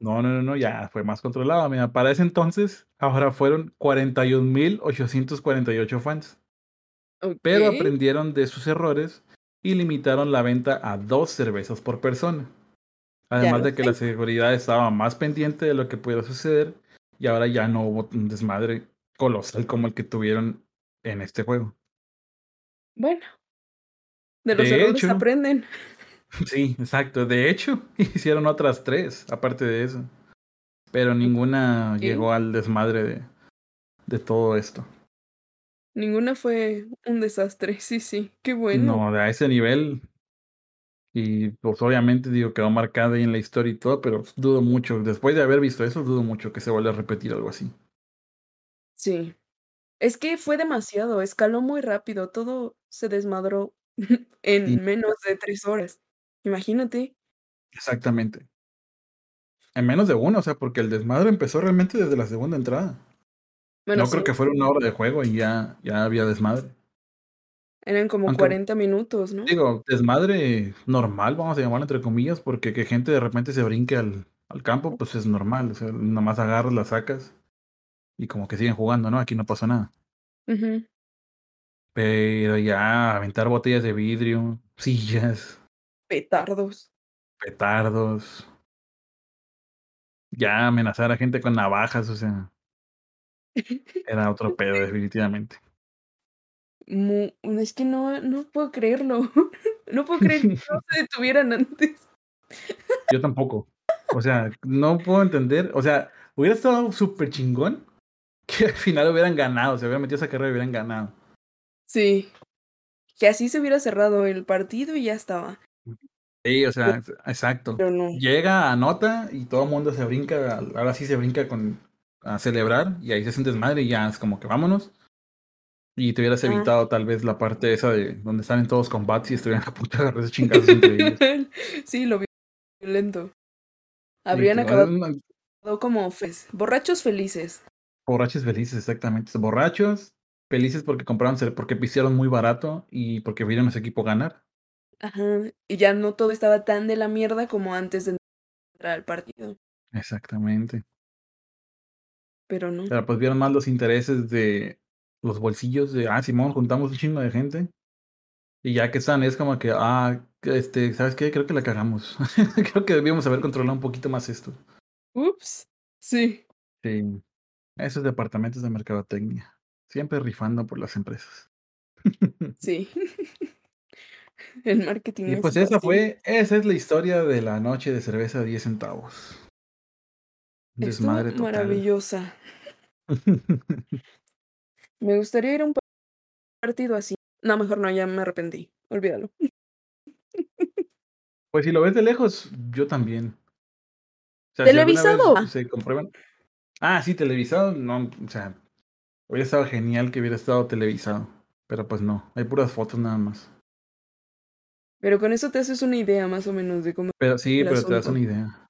No, no, no, no, ya fue más controlado. Mira, para ese entonces, ahora fueron 41.848 fans. Pero aprendieron de sus errores y limitaron la venta a dos cervezas por persona. Además de que la seguridad estaba más pendiente de lo que pudiera suceder y ahora ya no hubo un desmadre colosal como el que tuvieron en este juego. Bueno, de los errores aprenden. Sí, exacto. De hecho, hicieron otras tres, aparte de eso. Pero ninguna llegó al desmadre de, de todo esto. Ninguna fue un desastre, sí, sí, qué bueno. No, a ese nivel. Y pues obviamente digo, quedó marcada ahí en la historia y todo, pero dudo mucho, después de haber visto eso, dudo mucho que se vuelva a repetir algo así. Sí. Es que fue demasiado, escaló muy rápido, todo se desmadró en menos de tres horas. Imagínate. Exactamente. En menos de uno, o sea, porque el desmadre empezó realmente desde la segunda entrada. no creo que fuera una hora de juego y ya, ya había desmadre. Eran como 40 minutos, ¿no? Digo, desmadre normal, vamos a llamarlo entre comillas, porque que gente de repente se brinque al, al campo, pues es normal. O sea, nomás agarras, la sacas y como que siguen jugando, ¿no? Aquí no pasa nada. Pero ya aventar botellas de vidrio, sillas. Petardos. Petardos. Ya amenazar a gente con navajas, o sea. Era otro pedo, definitivamente. es que no, no puedo creerlo. No puedo creer que no se detuvieran antes. Yo tampoco. O sea, no puedo entender. O sea, hubiera estado súper chingón que al final hubieran ganado. Se hubieran metido esa carrera y hubieran ganado. Sí. Que así se hubiera cerrado el partido y ya estaba. Sí, o sea, exacto. Llega, anota y todo el mundo se brinca, ahora sí se brinca con a celebrar y ahí se sientes madre y ya es como que vámonos. Y te hubieras evitado tal vez la parte esa de donde están en todos combates y estuvieran a punto de agarrar chingados entre ellos. sí, lo vi violento. Habrían acabado como borrachos felices. Borrachos felices, exactamente. Borrachos, felices porque compraron, porque pisieron muy barato y porque vieron a ese equipo ganar. Ajá, y ya no todo estaba tan de la mierda como antes de entrar al partido. Exactamente. Pero no. Pero pues vieron más los intereses de los bolsillos de, ah, Simón, juntamos un chingo de gente. Y ya que están, es como que, ah, este, ¿sabes qué? Creo que la cagamos. Creo que debíamos haber controlado un poquito más esto. Ups, sí. Sí. Esos departamentos de mercadotecnia. Siempre rifando por las empresas. Sí. El marketing. Y pues esa fue, esa es la historia de la noche de cerveza a 10 centavos. Desmadre total. Maravillosa. me gustaría ir a un partido así. No, mejor no, ya me arrepentí. Olvídalo. Pues si lo ves de lejos, yo también. ¿Televisado? se comprueban. Ah, sí, televisado, no, o sea, hubiera estado genial que hubiera estado televisado, pero pues no, hay puras fotos nada más. Pero con eso te haces una idea más o menos de cómo. Pero sí, pero te das una idea.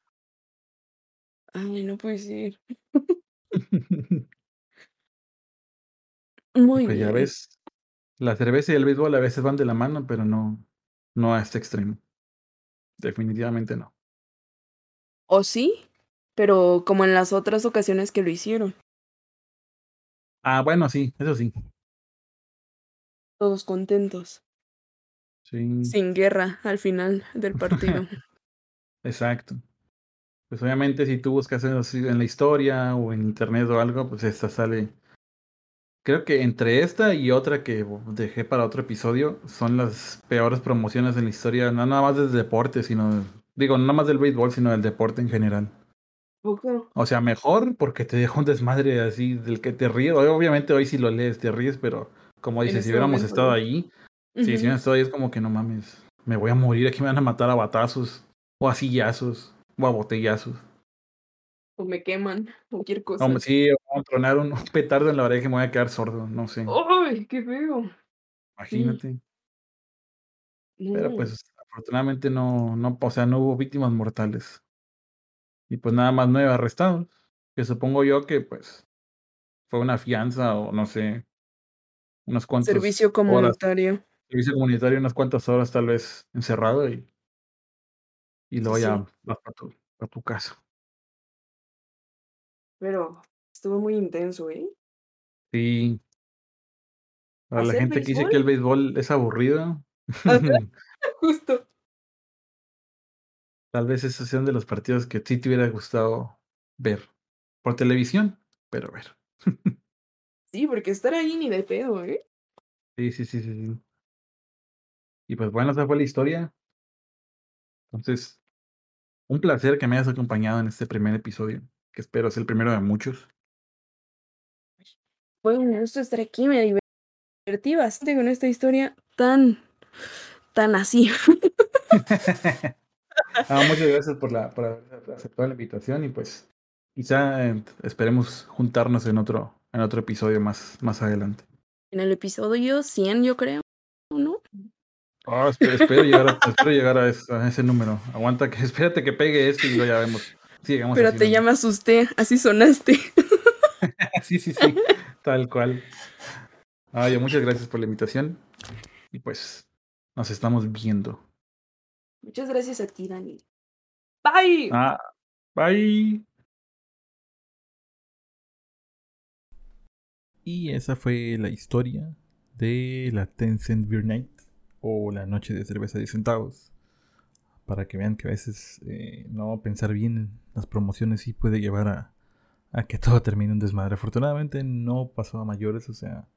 Ay, no puede ser. Muy pues Ya ves, la cerveza y el béisbol a veces van de la mano, pero no, no a este extremo. Definitivamente no. ¿O sí? pero como en las otras ocasiones que lo hicieron. Ah, bueno, sí, eso sí. Todos contentos. Sí. Sin guerra al final del partido. Exacto. Pues obviamente si tú buscas en la historia o en internet o algo, pues esta sale. Creo que entre esta y otra que dejé para otro episodio son las peores promociones en la historia, no nada más del deporte, sino, digo, no nada más del béisbol, sino del deporte en general. O sea, mejor porque te deja un desmadre así del que te ríes. Obviamente hoy si lo lees te ríes, pero como dices, si hubiéramos estado ahí, si hubiéramos estado ahí es como que no mames, me voy a morir, aquí me van a matar a batazos, o a sillazos, o a botellazos. O me queman, cualquier cosa. sí, vamos a tronar un, petardo en la oreja y me voy a quedar sordo, no sé. ¡Ay, qué feo! Imagínate. Pero pues afortunadamente no, no, o sea, no hubo víctimas mortales. Y pues nada más nueve arrestados. Que supongo yo que pues fue una fianza o no sé, unos cuantos. Servicio comunitario. Servicio comunitario, unas cuantas horas tal vez encerrado y, y luego ya vas para tu, tu casa. Pero estuvo muy intenso, ¿eh? Sí. Para la gente que dice que el béisbol es aburrido. Justo. Tal vez esos sean de los partidos que sí te hubiera gustado ver. Por televisión, pero ver. sí, porque estar ahí ni de pedo, ¿eh? Sí, sí, sí, sí. Y pues bueno, esa fue la historia. Entonces, un placer que me hayas acompañado en este primer episodio, que espero es el primero de muchos. Fue un gusto estar aquí, me divertí bastante con esta historia tan, tan así. Ah, muchas gracias por, la, por haber aceptado la invitación y pues quizá eh, esperemos juntarnos en otro, en otro episodio más, más adelante. En el episodio 100 yo creo. Oh, espero, llegar, a, espero llegar a, ese, número. Aguanta que espérate que pegue esto y lo ya vemos. Pero te llamas usted, así sonaste. sí, sí, sí, tal cual. Ay, muchas gracias por la invitación. Y pues nos estamos viendo. Muchas gracias a ti, Dani. Bye. Ah, bye. Y esa fue la historia de la Tencent Beer Night o la noche de cerveza de centavos. Para que vean que a veces eh, no pensar bien en las promociones sí puede llevar a, que todo termine un desmadre. Afortunadamente no pasó a mayores, o sea,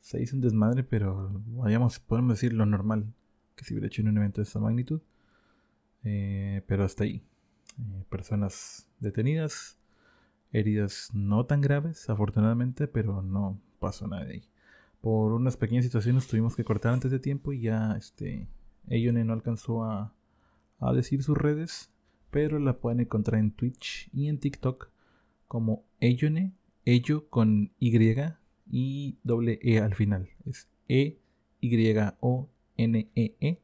se hizo un desmadre, pero vayamos, podemos decir lo normal que se hubiera hecho en un evento de esta magnitud. Eh, pero hasta ahí. Eh, personas detenidas, heridas no tan graves, afortunadamente, pero no pasó nada de ahí. Por unas pequeñas situaciones tuvimos que cortar antes de tiempo y ya este Eyone no alcanzó a, a decir sus redes, pero la pueden encontrar en Twitch y en TikTok como Eyone, Ello con Y y doble E al final. Es E Y O N E E.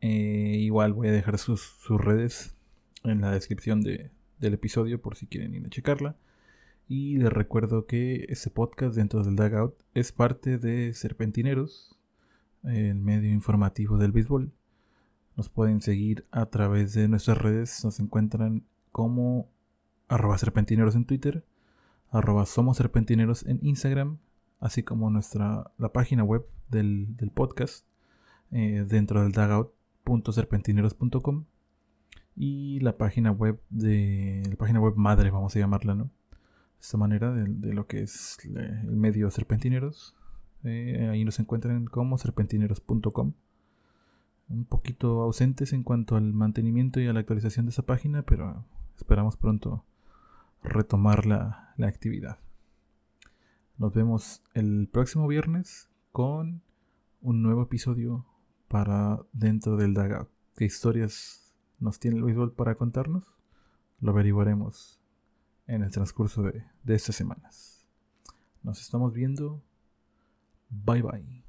Eh, igual voy a dejar sus, sus redes en la descripción de, del episodio por si quieren ir a checarla. Y les recuerdo que ese podcast dentro del Dugout es parte de Serpentineros, el medio informativo del béisbol. Nos pueden seguir a través de nuestras redes. Nos encuentran como arroba serpentineros en Twitter, arroba somos serpentineros en Instagram, así como nuestra, la página web del, podcast eh, dentro del dugout.serpentineros.com y la página web de la página web madre, vamos a llamarla, ¿no? Esta manera, de, lo que es el medio Serpentineros. Eh, ahí nos encuentran como serpentineros.com. Un poquito ausentes en cuanto al mantenimiento y a la actualización de esa página, pero esperamos pronto retomar la, la actividad. Nos vemos el próximo viernes con un nuevo episodio para dentro del Dugout. ¿Qué historias nos tiene el béisbol para contarnos, lo averiguaremos en el transcurso de, de estas semanas. Nos estamos viendo. Bye bye.